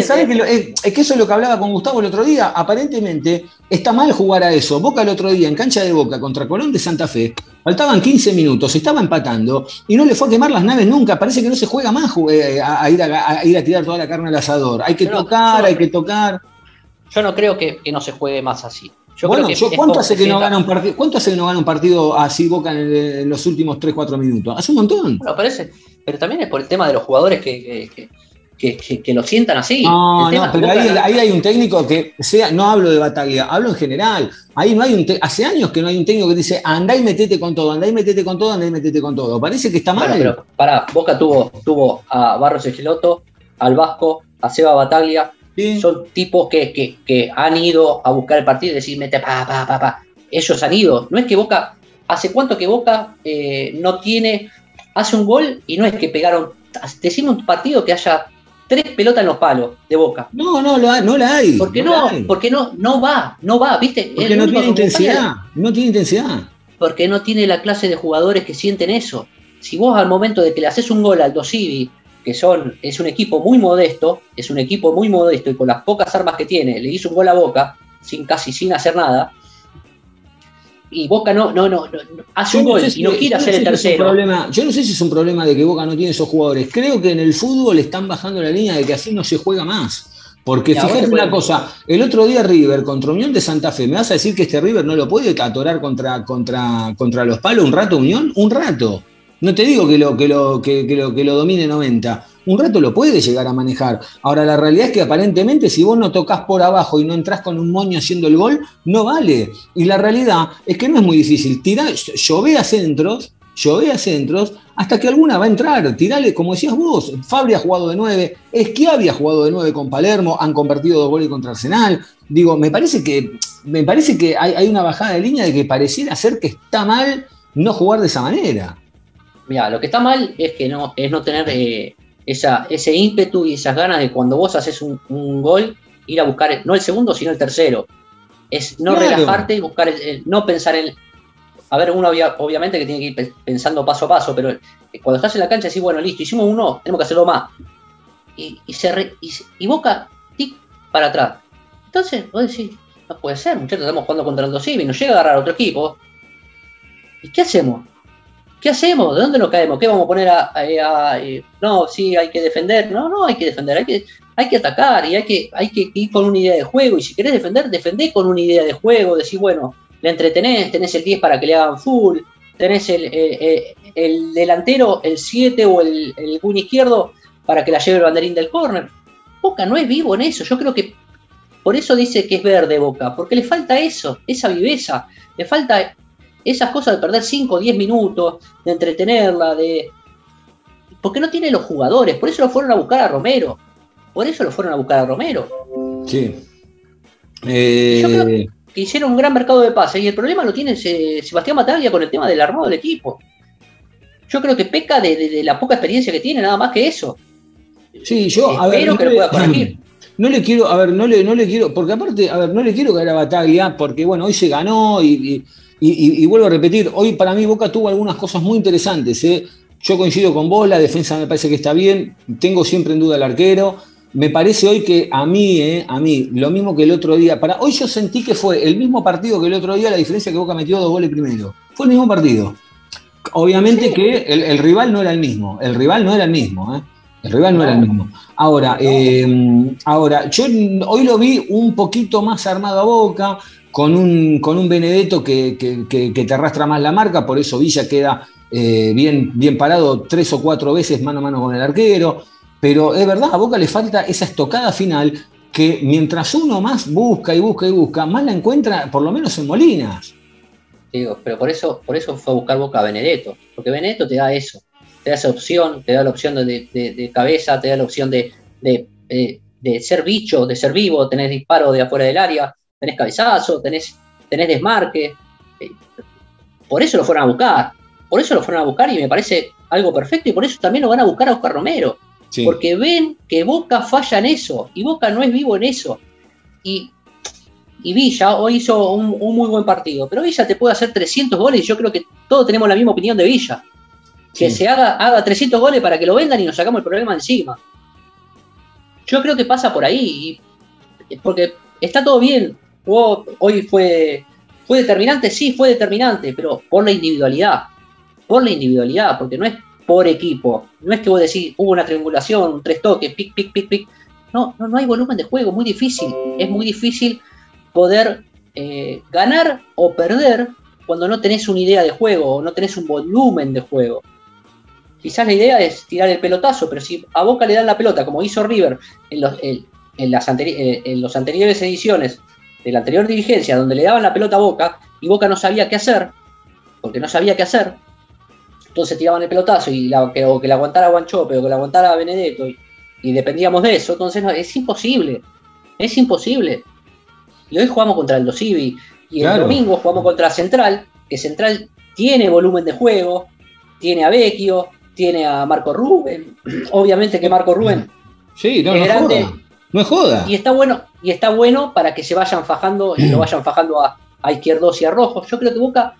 eso es lo que hablaba con Gustavo el otro día. Aparentemente está mal jugar a eso. Boca el otro día en cancha de Boca contra Colón de Santa Fe. Faltaban 15 minutos, estaba empatando y no le fue a quemar las naves nunca. Parece que no se juega más eh, a, ir, a, ir, a, tirar toda la carne al asador. Hay que tocar, hay que tocar. Yo no creo que, no se juegue más así. bueno, ¿cuánto, hace que no gana un partido, ¿cuánto hace que no gana un partido así Boca en, los últimos 3-4 minutos? Hace un montón. Bueno, parece pero también es por el tema de los jugadores que, que, lo sientan así. No, no, pero ahí, hay un técnico que sea, no hablo de Bataglia, hablo en general. Ahí no hay un hace años que no hay un técnico que dice andá y metete con todo, andá y metete con todo, andá y metete con todo. Parece que está mal. pero para, Boca tuvo, tuvo a Barros Echeloto, al Vasco, a Seba Bataglia. Son tipos que, han ido a buscar el partido y decir mete pa, pa, pa, pa. Ellos han ido. No es que Boca, ¿hace cuánto que Boca eh, no tiene hace un gol y no es que pegaron. Decimos un partido que haya tres pelotas en los palos de boca. No, no, no la hay. Porque no, porque no, no va, no va, ¿viste? Porque no tiene intensidad, no tiene intensidad. Porque no tiene la clase de jugadores que sienten eso. Si vos al momento de que le haces un gol al Dosivi, que son, es un equipo muy modesto, es un equipo muy modesto y con las pocas armas que tiene, le hizo un gol a Boca, sin casi sin hacer nada, y Boca no, no, no, hace un gol y no quiere hacer el tercero. Problema, yo no sé si es un problema de que Boca no tiene esos jugadores. Creo que en el fútbol están bajando la línea de que así no se juega más. Porque fíjate una cosa, el otro día River contra Unión de Santa Fe, ¿me vas a decir que este River no lo puede atorar contra, contra, contra los palos un rato Unión? Un rato. No te digo que lo, que lo, que, lo, que lo domine 90, un rato lo puede llegar a manejar. Ahora, la realidad es que aparentemente si vos no tocas por abajo y no entras con un moño haciendo el gol, no vale. Y la realidad es que no es muy difícil. Tirar, llové a centros, llové a centros, hasta que alguna va a entrar. Tirale, como decías vos, Fabri ha jugado de 9, Esquiavi ha jugado de 9 con Palermo, han convertido dos goles contra Arsenal. Digo, me parece que, me parece que hay, hay una bajada de línea de que pareciera ser que está mal no jugar de esa manera. Mira, lo que está mal es que no, es no tener eh, esa, ese ímpetu y esas ganas de cuando vos haces un, gol, ir a buscar, no el segundo, sino el tercero. Es no relajarte y buscar, el, no pensar en. A ver, uno obviamente que tiene que ir pensando paso a paso, pero cuando estás en la cancha decís, bueno, listo, hicimos uno, tenemos que hacerlo más. Y, y, se y, Boca, tic, para atrás. Entonces, vos decís, no puede ser, muchachos, estamos jugando contra el y nos llega a agarrar a otro equipo. ¿Y qué hacemos? ¿Qué hacemos? ¿De dónde nos caemos? ¿Qué vamos a poner a, eh, no, sí, hay que defender? No, no hay que defender, hay que, hay que atacar y hay que, hay que ir con una idea de juego. Y si querés defender, defendés con una idea de juego. Decís, bueno, le entretenés, tenés el 10 para que le hagan full, tenés el, el, delantero, el 7 o el, el izquierdo para que la lleve el banderín del córner. Boca no es vivo en eso. Yo creo que por eso dice que es verde Boca, porque le falta eso, esa viveza, le falta esas cosas de perder 5 o 10 minutos, de entretenerla, de... Porque no tiene los jugadores, por eso lo fueron a buscar a Romero. Por eso lo fueron a buscar a Romero. Sí. Yo creo eh, que hicieron un gran mercado de pases y el problema lo tiene Sebastián Mataglia con el tema del armado del equipo. Yo creo que peca de, la poca experiencia que tiene, nada más que eso. Sí, yo a ver, que lo pueda corregir. No le quiero, a ver, no le, no le quiero, porque aparte, a ver, no le quiero caer a Bataglia, porque bueno, hoy se ganó y y, vuelvo a repetir, hoy para mí Boca tuvo algunas cosas muy interesantes. ¿eh? Yo coincido con vos, la defensa me parece que está bien, tengo siempre en duda el arquero. Me parece hoy que a mí, ¿eh? a mí, lo mismo que el otro día, para hoy yo sentí que fue el mismo partido que el otro día, la diferencia que Boca metió dos goles primero. Fue el mismo partido. Obviamente que el, rival no era el mismo, el rival no era el mismo, ¿eh? el rival no era el mismo. Ahora, ahora, yo hoy lo vi un poquito más armado a Boca, con un, con un Benedetto que, te arrastra más la marca, por eso Villa queda eh, bien, bien parado tres o cuatro veces mano a mano con el arquero. Pero es verdad, a Boca le falta esa estocada final que mientras uno más busca y busca y busca, más la encuentra por lo menos en Molinas. Digo, pero por eso, por eso fue a buscar Boca a Benedetto, porque Benedetto te da eso, te da esa opción, te da la opción de, cabeza, te da la opción de, eh, de ser bicho, de ser vivo, tenés disparo de afuera del área, tenés cabezazo, tenés, tenés desmarque. Eh, por eso lo fueron a buscar. Por eso lo fueron a buscar y me parece algo perfecto y por eso también lo van a buscar a Oscar Romero. Porque ven que Boca falla en eso y Boca no es vivo en eso. Y, Villa hoy hizo un, muy buen partido, pero Villa te puede hacer 300 goles y yo creo que todos tenemos la misma opinión de Villa. Que se haga, haga 300 goles para que lo vendan y nos sacamos el problema encima. Yo creo que pasa por ahí, porque está todo bien. Hoy fue, fue determinante, sí, fue determinante, pero por la individualidad. Por la individualidad, porque no es por equipo. No es que vos decís, hubo una triangulación, tres toques, pic, pic, pic, pic. No, no, no hay volumen de juego, muy difícil. Es muy difícil poder eh, ganar o perder cuando no tenés una idea de juego o no tenés un volumen de juego. Quizás la idea es tirar el pelotazo, pero si a Boca le dan la pelota, como hizo River en los, en, las eh, en anteriores ediciones de la anterior dirigencia, donde le daban la pelota a Boca y Boca no sabía qué hacer, porque no sabía qué hacer, entonces tiraban el pelotazo y la, que, o que la aguantara Guanchope o que la aguantara Benedetto y, dependíamos de eso, entonces es imposible, es imposible. Y hoy jugamos contra el Dosivi y el domingo jugamos contra Central, que Central tiene volumen de juego, tiene a Vecchio, tiene a Marco Rubén, obviamente que Marco Rubén sí, no, es grande. No es joda. Y está bueno, y está bueno para que se vayan fajando y lo vayan fajando a, a izquierdos y a rojos. Yo creo que Boca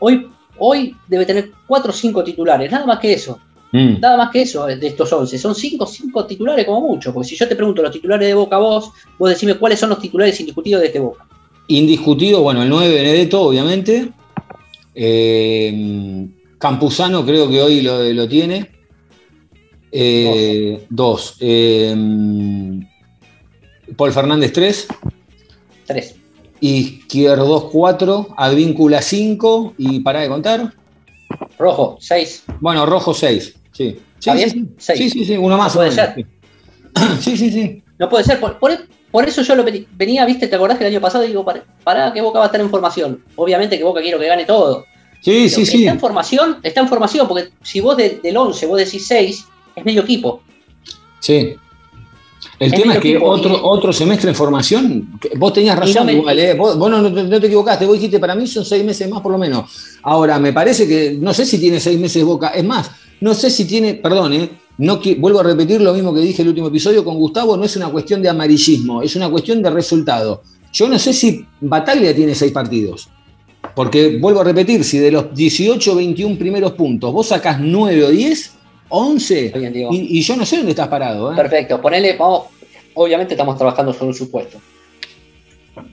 hoy hoy debe tener 4 o 5 titulares, nada más que eso. Mm. Nada más que eso de estos 11. Son 5 cinco titulares como mucho. Porque si yo te pregunto los titulares de Boca vos, vos decime cuáles son los titulares indiscutidos de este Boca. Indiscutido, bueno, el 9 Benedetto, obviamente. Eh, Campuzano creo que hoy lo, tiene. Eh, dos. Eh, Paul Fernández, 3. 3. Izquierdos 4, Advíncula 5 y para de contar. Rojo 6. Bueno, rojo 6, sí. Sí, sí, sí, sí, sí, uno más. No puede ser. Sí, sí, sí. No puede ser. Por, eso yo lo venía, viste, ¿te acordás que el año pasado digo, para, que Boca va a estar en formación? Obviamente que Boca quiero que gane todo. Sí, sí, sí. Está en formación, está en formación, porque si vos del 11 vos decís 6, es medio equipo. Sí. El tema es que otro, otro semestre en formación, vos tenías razón, igual, ¿eh? vos, no, te equivocaste, vos dijiste, para mí son seis meses más por lo menos. Ahora, me parece que, no sé si tiene seis meses Boca, es más, no sé si tiene, perdón, ¿eh? no, vuelvo a repetir lo mismo que dije el último episodio con Gustavo, no es una cuestión de amarillismo, es una cuestión de resultado. Yo no sé si Bataglia tiene seis partidos. Porque vuelvo a repetir, si de los 18 o 21 primeros puntos vos sacás 9 o 10, 11. y, yo no sé dónde estás parado. ¿eh? Perfecto, ponele, vamos, obviamente estamos trabajando sobre un supuesto.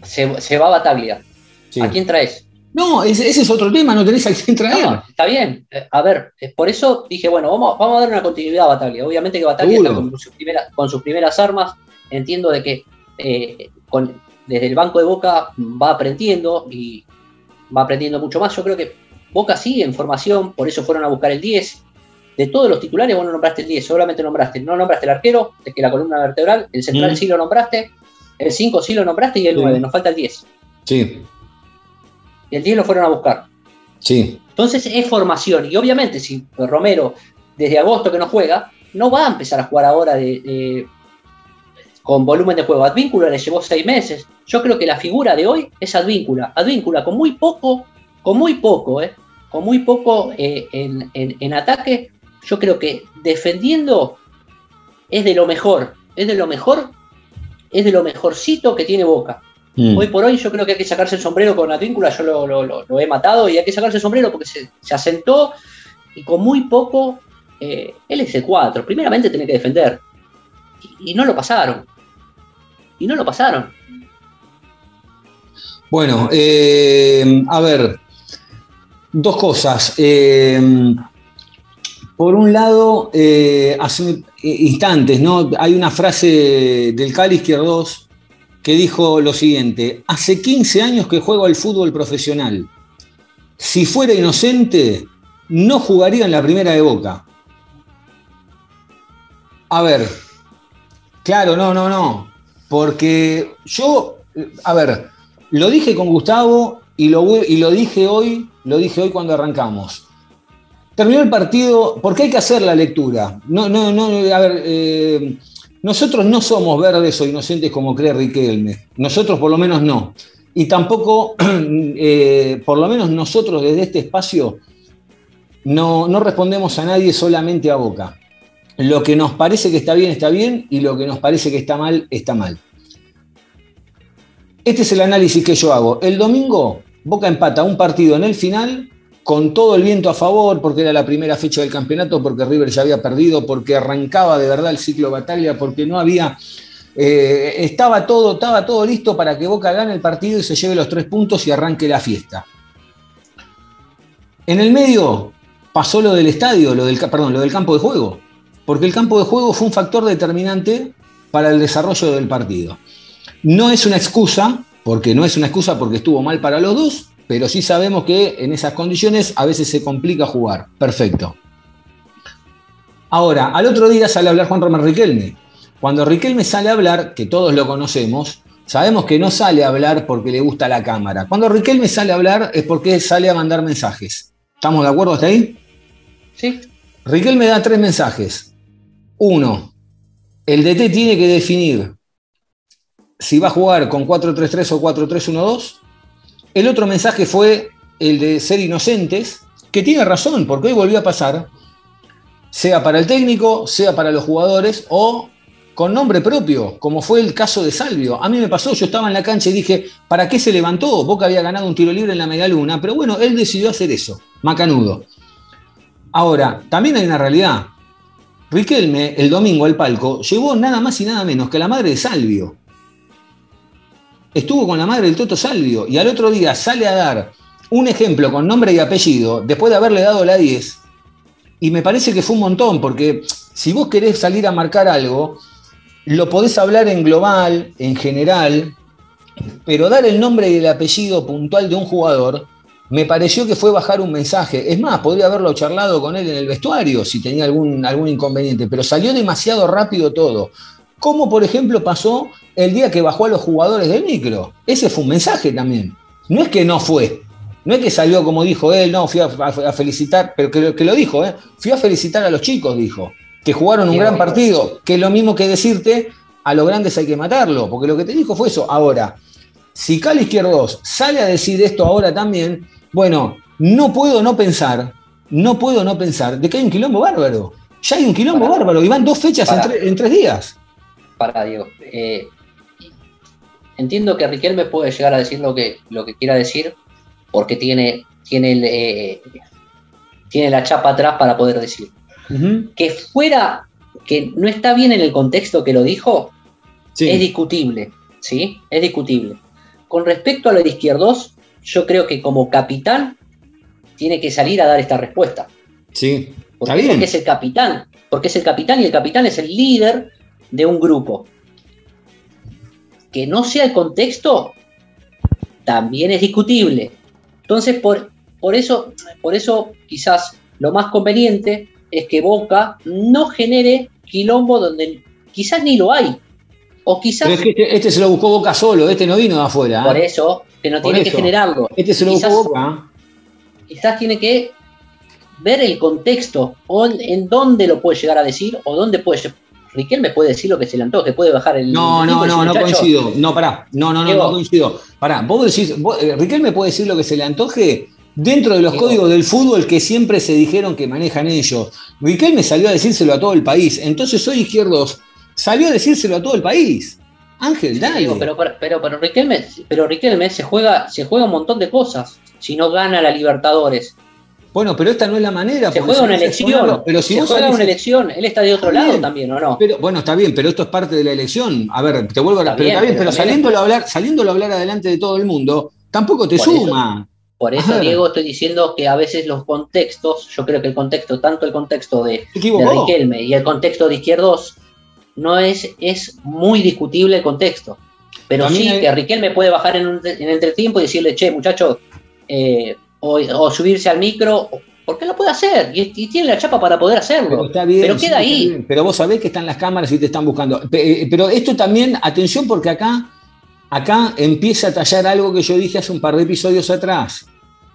Se, va a Bataglia. ¿A quién traes? No, ese, es otro tema, no tenés a quién traer. está bien. Eh, a ver, eh, por eso dije, bueno, vamos, vamos a dar una continuidad a Bataglia. Obviamente que Bataglia está con, con, sus primeras armas. Entiendo de que desde el banco de Boca va aprendiendo y va aprendiendo mucho más. Yo creo que Boca sigue en formación, por eso fueron a buscar el 10 de todos los titulares vos no nombraste el 10, solamente nombraste, no nombraste el arquero, que la columna vertebral, el central mm. sí lo nombraste, el 5 sí lo nombraste y el 9, nos falta el 10. Sí. Y el 10 lo fueron a buscar. Sí. Entonces es formación, y obviamente si Romero, desde agosto que no juega, no va a empezar a jugar ahora de, con volumen de juego. Advíncula le llevó seis meses. Yo creo que la figura de hoy es Advíncula. Advíncula con muy poco, con muy poco, eh, con muy poco eh, en, en, ataque, yo creo que defendiendo es de lo mejor, es de lo mejor, es de lo mejorcito que tiene Boca. Mm. Hoy por hoy yo creo que hay que sacarse el sombrero con la víncula, yo lo, he matado y hay que sacarse el sombrero porque se, asentó y con muy poco, eh, él es el 4, primeramente tiene que defender. Y, no lo pasaron. Y no lo pasaron. Bueno, eh, a ver, dos cosas. Eh, por un lado, eh, hace instantes, ¿no? Hay una frase del Cali Izquierdos que dijo lo siguiente: Hace 15 años que juego al fútbol profesional. Si fuera inocente, no jugaría en la primera de Boca. A ver, claro, no, no, no. Porque yo, a ver, lo dije con Gustavo y lo, y lo dije hoy, lo dije hoy cuando arrancamos terminó el partido, porque hay que hacer la lectura. No, no, no, a ver, eh, nosotros no somos verdes o inocentes como cree Riquelme. Nosotros por lo menos no. Y tampoco, eh, por lo menos nosotros desde este espacio, no, no respondemos a nadie solamente a boca. Lo que nos parece que está bien, está bien, y lo que nos parece que está mal, está mal. Este es el análisis que yo hago. El domingo, Boca empata un partido en el final con todo el viento a favor, porque era la primera fecha del campeonato, porque River ya había perdido, porque arrancaba de verdad el ciclo batalla, porque no había. Eh, estaba, todo, estaba todo listo para que Boca gane el partido y se lleve los tres puntos y arranque la fiesta. En el medio pasó lo del estadio, lo del, perdón, lo del campo de juego, porque el campo de juego fue un factor determinante para el desarrollo del partido. No es una excusa, porque no es una excusa porque estuvo mal para los dos, pero sí sabemos que en esas condiciones a veces se complica jugar. Perfecto. Ahora, al otro día sale a hablar Juan Román Riquelme. Cuando Riquelme sale a hablar, que todos lo conocemos, sabemos que no sale a hablar porque le gusta la cámara. Cuando Riquelme sale a hablar es porque sale a mandar mensajes. ¿Estamos de acuerdo hasta ahí? Sí. Riquelme da tres mensajes. Uno, el DT tiene que definir si va a jugar con 4-3-3 o 4-3-1-2. El otro mensaje fue el de ser inocentes, que tiene razón, porque hoy volvió a pasar, sea para el técnico, sea para los jugadores, o con nombre propio, como fue el caso de Salvio. A mí me pasó, yo estaba en la cancha y dije, ¿para qué se levantó? Boca había ganado un tiro libre en la media luna, pero bueno, él decidió hacer eso, macanudo. Ahora, también hay una realidad. Riquelme, el domingo al palco, llevó nada más y nada menos que la madre de Salvio estuvo con la madre del Toto Salvio y al otro día sale a dar un ejemplo con nombre y apellido después de haberle dado la 10. Y me parece que fue un montón, porque si vos querés salir a marcar algo, lo podés hablar en global, en general, pero dar el nombre y el apellido puntual de un jugador, me pareció que fue bajar un mensaje. Es más, podría haberlo charlado con él en el vestuario si tenía algún, algún inconveniente, pero salió demasiado rápido todo. Como por ejemplo pasó el día que bajó a los jugadores del micro. Ese fue un mensaje también. No es que no fue. No es que salió como dijo él, no, fui a, felicitar, pero que, lo dijo, ¿eh? fui a felicitar a los chicos, dijo, que jugaron un gran partido, que es lo mismo que decirte, a los grandes hay que matarlo, porque lo que te dijo fue eso. Ahora, si Cali Izquierdos sale a decir esto ahora también, bueno, no puedo no pensar, no puedo no pensar de que hay un quilombo bárbaro. Ya hay un quilombo bárbaro y van dos fechas en, tres días. Para Diego. Eh, entiendo que Riquelme puede llegar a decir lo que, lo que quiera decir, porque tiene, tiene, eh, tiene la chapa atrás para poder decir. Que fuera, que no está bien en el contexto que lo dijo, es discutible, ¿sí? Es discutible. Con respecto a lo de izquierdos, yo creo que como capitán tiene que salir a dar esta respuesta. Sí, porque, porque es el capitán, porque es el capitán y el capitán es el líder de un grupo que no sea el contexto, también es discutible. Entonces, por, por, eso, por eso quizás lo más conveniente es que Boca no genere quilombo donde quizás ni lo hay. O quizás. este, este, se lo buscó Boca solo, este no vino de afuera. ¿eh? Por eso, que no tiene que generarlo. Este se lo buscó Boca. Quizás tiene que ver el contexto, o en dónde lo puede llegar a decir, o dónde puede Riquelme puede decir lo que se le antoje, puede bajar el. No, no, no, no coincido. No, pará. No, no, no, no coincido. Pará, vos decís, eh, Riquelme puede decir lo que se le antoje dentro de los códigos del fútbol que siempre se dijeron que manejan ellos. Riquelme salió a decírselo a todo el país. Entonces hoy Izquierdos salió a decírselo a todo el país. Ángel, dale. pero, pero, pero, Riquelme, pero Riquelme se juega, se juega un montón de cosas. Si no gana la Libertadores, bueno, pero esta no es la manera. Se juega una elección. pero si se juega una elección. Él está de otro lado también, ¿o no? Pero, bueno, está bien, pero esto es parte de la elección. A ver, te vuelvo a pero está bien, pero, saliéndolo a hablar, saliéndolo a hablar adelante de todo el mundo, tampoco te suma. por eso, Diego, estoy diciendo que a veces los contextos, yo creo que el contexto, tanto el contexto de, Riquelme y el contexto de Izquierdos, no es, es muy discutible el contexto. Pero sí que Riquelme puede bajar en, un, en el entretiempo y decirle, che, muchachos, eh, o, subirse al micro, porque lo puede hacer y, tiene la chapa para poder hacerlo. Pero, queda ahí. Pero vos sabés que están las cámaras y te están buscando. Eh, pero esto también, atención, porque acá, acá empieza a tallar algo que yo dije hace un par de episodios atrás.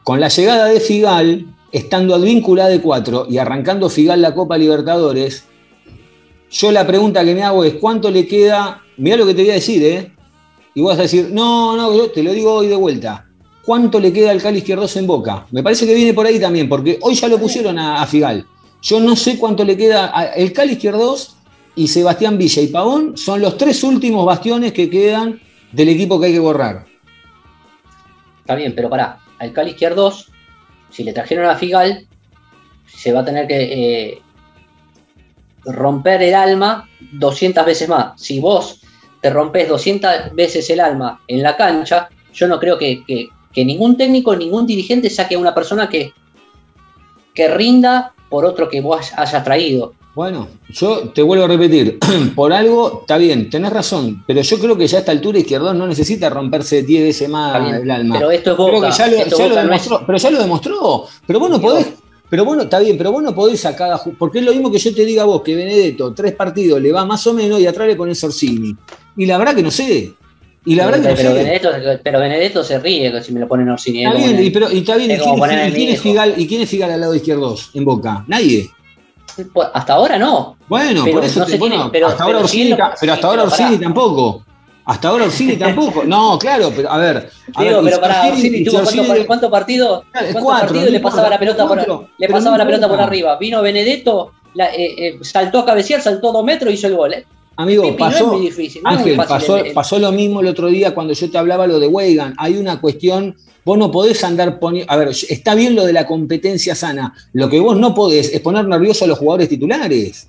Con la llegada de Figal, estando al vínculo de cuatro y arrancando Figal la Copa Libertadores, Yo la pregunta que me hago es, ¿cuánto le queda? Mirá lo que te voy a decir, ¿eh? Y vas a decir, no, no, yo te lo digo hoy de vuelta. ¿Cuánto le queda al Cali Izquierdos en Boca? Me parece que viene por ahí también, porque hoy ya lo pusieron a, Figal. Yo no sé cuánto le queda. el Cali Izquierdos y Sebastián Villa y Pavón son los tres últimos bastiones que quedan del equipo que hay que borrar. Está bien, pero pará, al Cali Izquierdos, si le trajeron a Figal, se va a tener que eh, romper el alma 200 veces más. Si vos te rompes 200 veces el alma en la cancha, yo no creo que, ningún técnico, ningún dirigente saque a una persona que, que rinda por otro que vos hayas traído. Bueno, yo te vuelvo a repetir, por algo está bien, tenés razón, pero yo creo que ya a esta altura Izquierdo no necesita romperse 10 veces más el alma. Pero esto es Boca. ya lo, demostró, pero ya lo demostró. Pero vos no podés, pero bueno, está bien, pero vos no podés sacar Porque es lo mismo que yo te diga a vos que Benedetto, tres partidos le va más o menos y atrás le pones Orsini. Y la verdad que no sé. Y la verdad que no. Benedetto, pero Benedetto se ríe si me lo ponen Orsini. Está bien, y, pero, y está bien. ¿Y quién, es Figal, ¿Y quién es Figal al lado izquierdo en Boca? Nadie. Pues, hasta ahora no. Bueno, por eso te, bueno, pero, hasta ahora Orsini, pero hasta ahora Orsini tampoco. Hasta ahora Orsini tampoco. No, claro, pero a ver. Digo, pero para Orsini, tuvo cuántos partidos le pasaba la pelota por, le pasaba la pelota por arriba. Vino Benedetto, la, eh, eh, saltó a cabecear, saltó dos metros y hizo el gol. ¿eh? Amigo, pasó, Ángel, pasó, pasó, lo mismo el otro día cuando yo te hablaba lo de Weigan. Hay una cuestión, vos no podés andar poniendo. A ver, está bien lo de la competencia sana. Lo que vos no podés es poner nervioso a los jugadores titulares.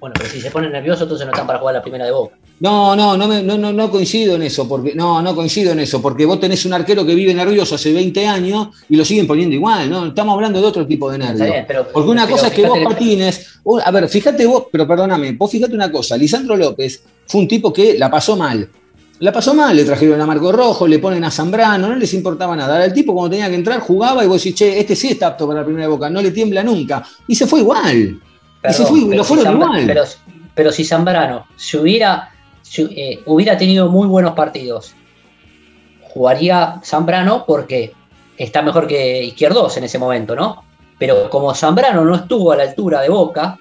Bueno, pero si se ponen nerviosos, entonces no están para jugar la primera de Boca. No, no, no, no, no, no coincido en eso, porque no, no coincido en eso, porque vos tenés un arquero que vive nervioso hace 20 años y lo siguen poniendo igual, ¿no? Estamos hablando de otro tipo de nervios. porque una cosa es que vos patines, a ver, fíjate vos, pero perdóname, vos fíjate una cosa, Lisandro López fue un tipo que la pasó mal. La pasó mal, le trajeron a Marco Rojo, le ponen a Zambrano, no les importaba nada. Ahora el tipo cuando tenía que entrar jugaba y vos decís, che, este sí está apto para la primera boca, no le tiembla nunca. Y se fue igual. y se fue, lo fueron igual. Pero, pero si Zambrano se hubiera eh, hubiera tenido muy buenos partidos, jugaría Zambrano porque está mejor que Izquierdos en ese momento, ¿no? Pero como Zambrano no estuvo a la altura de Boca,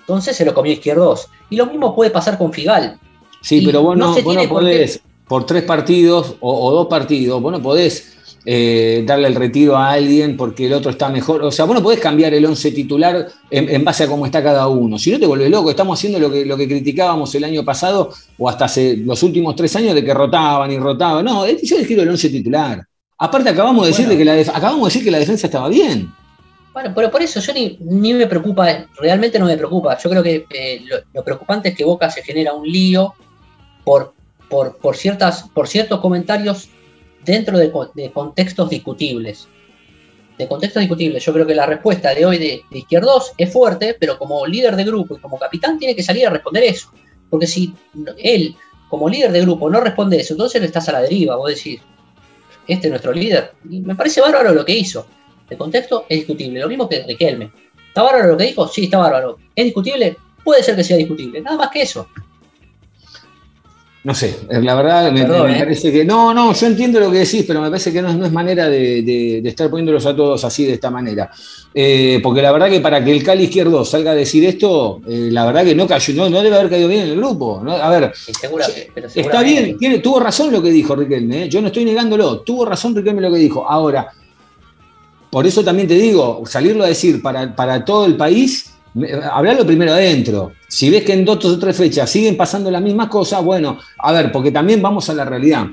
entonces se lo comió Izquierdos. Y lo mismo puede pasar con Figal. Sí, pero vos no, podés, por, tres partidos o, o, dos partidos, vos no podés eh, darle el retiro a alguien porque el otro está mejor. O sea, vos no podés cambiar el 11 titular en, base a cómo está cada uno. Si no te vuelves loco, estamos haciendo lo que, lo que criticábamos el año pasado o hasta hace los últimos tres años de que rotaban y rotaban. No, eh, yo quiero el 11 titular. Aparte, acabamos de, decir que la acabamos de decir que la defensa estaba bien. Bueno, pero por eso yo ni, me preocupa, realmente no me preocupa. Yo creo que eh, lo, preocupante es que Boca se genera un lío por, por, por, ciertas, por ciertos comentarios dentro de, contextos discutibles. De contextos discutibles, yo creo que la respuesta de hoy de, Izquierdos es fuerte, pero como líder de grupo y como capitán tiene que salir a responder eso. Porque si él, como líder de grupo, no responde eso, entonces estás a la deriva, vos decís, este es nuestro líder. Me parece bárbaro lo que hizo. El contexto es discutible, lo mismo que Riquelme. ¿Está bárbaro lo que dijo? Sí, está bárbaro. ¿Es discutible? Puede ser que sea discutible, nada más que eso. No sé, la verdad me, ¿eh? parece que. No, no, yo entiendo lo que decís, pero me parece que no, es manera de, estar poniéndolos a todos así de esta manera. Eh, porque la verdad que para que el Cali izquierdo salga a decir esto, eh, la verdad que no cayó, no, debe haber caído bien en el grupo. A ver, está bien, tiene, tuvo razón lo que dijo Riquelme, yo no estoy negándolo, tuvo razón Riquelme lo que dijo. Ahora, por eso también te digo, salirlo a decir para, para todo el país Hablarlo primero adentro. Si ves que en dos o tres fechas siguen pasando las mismas cosas, bueno, a ver, porque también vamos a la realidad.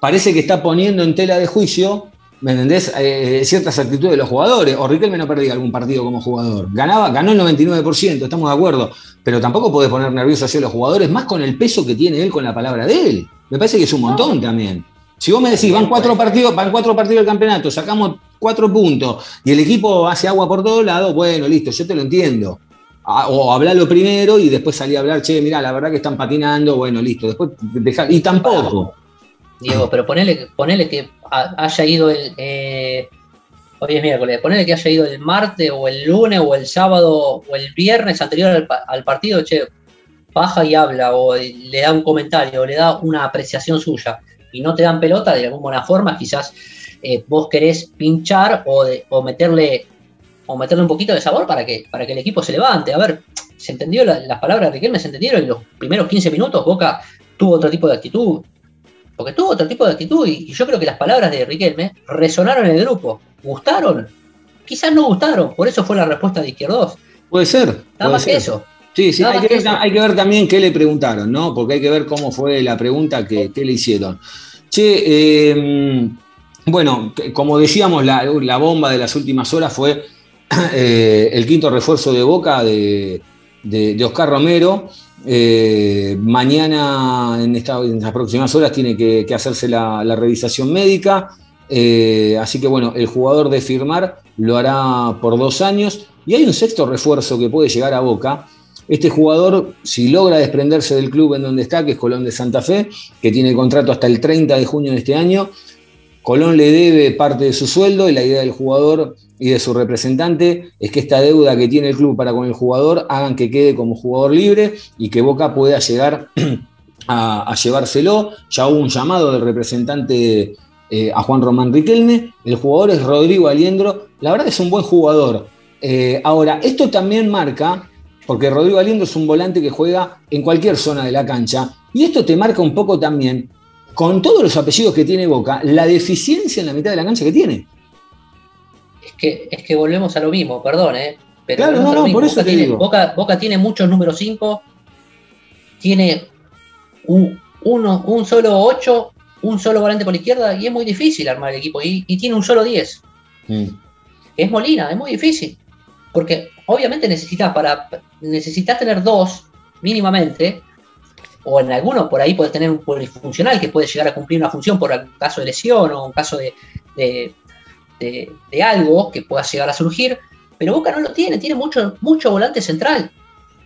Parece que está poniendo en tela de juicio, ¿me entendés? Eh, ciertas actitudes de los jugadores. O Riquelme no perdía algún partido como jugador. Ganaba, ganó el 99%, estamos de acuerdo. Pero tampoco podés poner nervioso a los jugadores, más con el peso que tiene él con la palabra de él. Me parece que es un montón también. Si vos me decís, van cuatro partidos, van cuatro partidos del campeonato, sacamos cuatro puntos y el equipo hace agua por todos lados, bueno, listo, yo te lo entiendo. O hablalo primero y después salí a hablar, che, mira, la verdad que están patinando, bueno, listo. Después dejar, y tampoco. Diego, pero ponele, ponele que haya ido el. Eh, hoy es miércoles, ponele que haya ido el martes o el lunes o el sábado o el viernes anterior al partido, che, baja y habla o le da un comentario o le da una apreciación suya y no te dan pelota de alguna forma, quizás eh, vos querés pinchar o, meterle o meterle un poquito de sabor para que, para que el equipo se levante. A ver, se entendió, las palabras de Riquelme se entendieron en los primeros 15 minutos, Boca tuvo otro tipo de actitud, porque tuvo otro tipo de actitud y, yo creo que las palabras de Riquelme resonaron en el grupo, gustaron, quizás no gustaron, por eso fue la respuesta de Izquierdos. Puede ser. Nada más que eso. Sí, sí, hay que, ver, también qué le preguntaron, ¿no? Porque hay que ver cómo fue la pregunta que, le hicieron. Che, em, bueno, como decíamos, la, bomba de las últimas horas fue eh, el quinto refuerzo de Boca de, Oscar Romero. Eh, mañana, en, estas próximas horas, tiene que, hacerse la, revisación médica. Eh, así que bueno, el jugador de firmar lo hará por dos años. Y hay un sexto refuerzo que puede llegar a Boca, este jugador, si logra desprenderse del club en donde está, que es Colón de Santa Fe, que tiene contrato hasta el 30 de junio de este año, Colón le debe parte de su sueldo y la idea del jugador y de su representante es que esta deuda que tiene el club para con el jugador hagan que quede como jugador libre y que Boca pueda llegar a, llevárselo. Ya hubo un llamado del representante eh, a Juan Román Riquelme. El jugador es Rodrigo Aliendro. La verdad es un buen jugador. Eh, ahora, esto también marca porque Rodrigo Aliendo es un volante que juega en cualquier zona de la cancha, y esto te marca un poco también, con todos los apellidos que tiene Boca, la deficiencia en la mitad de la cancha que tiene. Es que, es que volvemos a lo mismo, perdón, ¿eh? Pero claro, no, no, por eso Boca, tiene, Boca, tiene muchos números 5, tiene un, uno, un solo 8, un solo volante por la izquierda, y es muy difícil armar el equipo, y, tiene un solo 10. Mm. Es Molina, es muy difícil. Porque obviamente necesitas para necesitas tener dos mínimamente, o en algunos por ahí puedes tener un polifuncional que puede llegar a cumplir una función por caso de lesión o un caso de, de, algo que pueda llegar a surgir, pero Boca no lo tiene, tiene mucho, mucho volante central,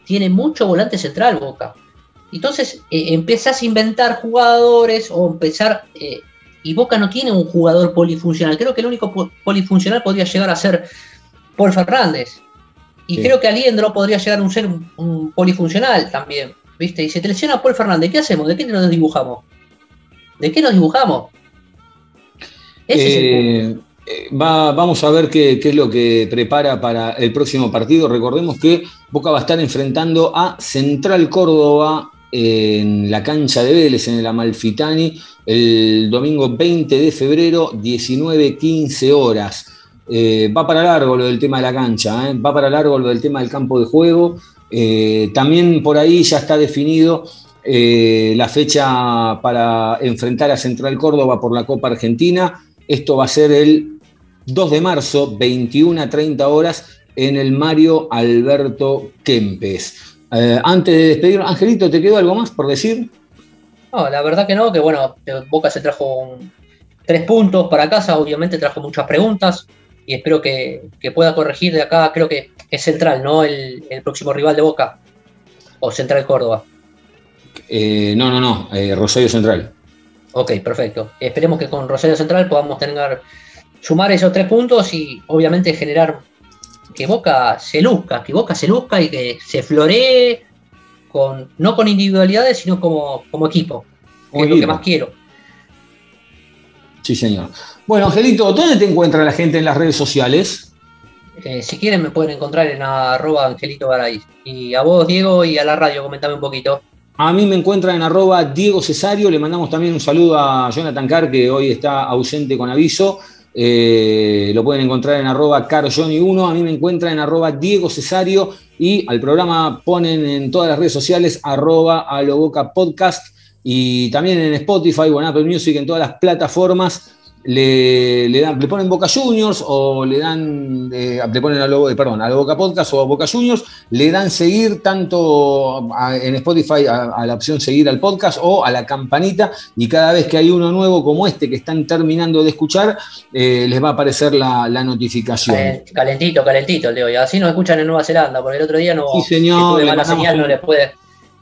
tiene mucho volante central Boca. Entonces eh, empezás a inventar jugadores o empezar, eh, y Boca no tiene un jugador polifuncional, creo que el único polifuncional podría llegar a ser Paul Fernández. Y creo que Aliendro podría llegar a ser un, polifuncional también. ¿Viste? Y si te lesiona Paul Fernández, ¿qué hacemos? ¿De qué nos dibujamos? ¿De qué nos dibujamos? Eh, eh, vamos a ver qué, es lo que prepara para el próximo partido. Recordemos que Boca va a estar enfrentando a Central Córdoba en la cancha de Vélez, en el Amalfitani, el domingo 20 de febrero, 19-15 horas. Eh, va para largo lo del tema de la cancha, ¿eh? va para largo lo del tema del campo de juego. Eh, también por ahí ya está definido la fecha para enfrentar a Central Córdoba por la Copa Argentina. Esto va a ser el 2 de marzo, 21 a 30 horas, en el Mario Alberto Kempes. antes de despedir, Angelito, ¿te quedó algo más por decir? No, la verdad que no, que bueno, Boca se trajo tres puntos para casa, obviamente trajo muchas preguntas, y espero que, pueda corregir de acá, creo que es Central, ¿no? El, próximo rival de Boca, o Central Córdoba. Eh, no, no, no, eh, Rosario Central. Ok, perfecto. Esperemos que con Rosario Central podamos tener, sumar esos tres puntos y obviamente generar que Boca se luzca, que Boca se luzca y que se floree con, no con individualidades, sino como, como equipo. es lo que más quiero. Sí, señor. Bueno, Angelito, ¿dónde te encuentra la gente en las redes sociales? Eh, si quieren me pueden encontrar en arroba Angelito Garay. Y a vos, Diego, y a la radio, comentame un poquito. A mí me encuentran en arroba Diego Cesario. Le mandamos también un saludo a Jonathan Carr, que hoy está ausente con aviso. Eh, lo pueden encontrar en arroba carjohnny1. A mí me encuentran en arroba Diego Cesario. Y al programa ponen en todas las redes sociales arroba aloboca podcast. Y también en Spotify o en Apple Music, en todas las plataformas le, le, dan, le ponen Boca Juniors o le dan, eh, le ponen a lo, perdón, a la Boca Podcast o a Boca Juniors, le dan seguir tanto en Spotify a, la opción seguir al podcast o a la campanita y cada vez que hay uno nuevo como este que están terminando de escuchar, eh, les va a aparecer la, notificación. calentito, calentito, Leo, y así nos escuchan en Nueva Zelanda, porque el otro día no, sí, señor, mala señal, no les puede...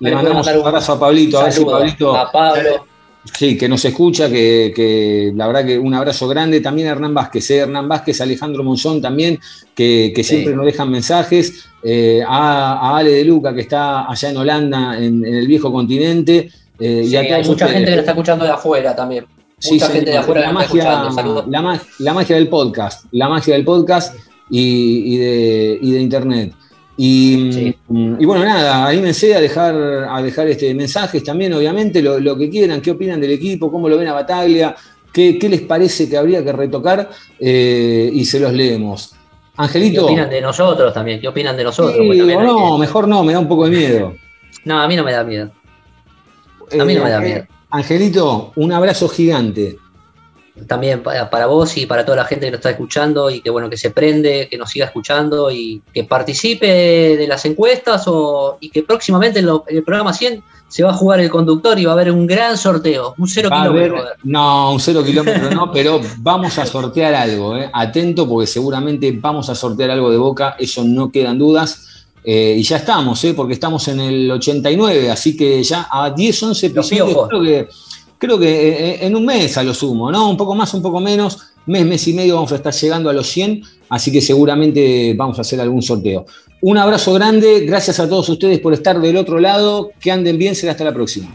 Le mandamos un abrazo a Pablito, a ver si Pablito... A Pablo Sí, que nos escucha, que, la verdad que un abrazo grande. También a Hernán Vázquez, ¿eh? Hernán Vázquez, Alejandro Monzón también, que, siempre nos dejan mensajes. Eh, a, Ale de Luca, que está allá en Holanda, en, el viejo continente. Eh, y hay mucha gente que lo está escuchando de afuera también. Mucha gente de afuera la magia, la, magia del podcast, la magia del podcast y, de, y de internet. Y, y, bueno, nada, anímense a dejar, a dejar este mensajes también, obviamente, lo, que quieran, qué opinan del equipo, cómo lo ven a Bataglia, qué, les parece que habría que retocar eh, y se los leemos. Angelito. ¿Qué opinan de nosotros también? ¿Qué opinan de nosotros? no, mejor no, me da un poco de miedo. No, a mí no me da miedo. A mí no me da eh, miedo. Angelito, un abrazo gigante también para, vos y para toda la gente que nos está escuchando y que bueno que se prende, que nos siga escuchando y que participe de las encuestas o, y que próximamente en, el programa 100 se va a jugar el conductor y va a haber un gran sorteo, un cero kilómetro. no, un cero kilómetro no, pero vamos a sortear algo, ¿eh? atento porque seguramente vamos a sortear algo de boca, eso no quedan dudas. Eh, y ya estamos, ¿eh? porque estamos en el 89, así que ya a 10, 11 episodios creo que creo que eh, eh, en un mes a lo sumo, ¿no? Un poco más, un poco menos, mes, mes y medio vamos a estar llegando a los 100, así que seguramente vamos a hacer algún sorteo. Un abrazo grande, gracias a todos ustedes por estar del otro lado, que anden bien, será hasta la próxima.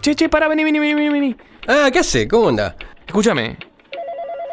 Che, che, para, vení, vení, vení, vení. Ah, ¿qué hace? ¿Cómo anda? Escúchame,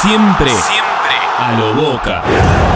Siempre, siempre a lo boca.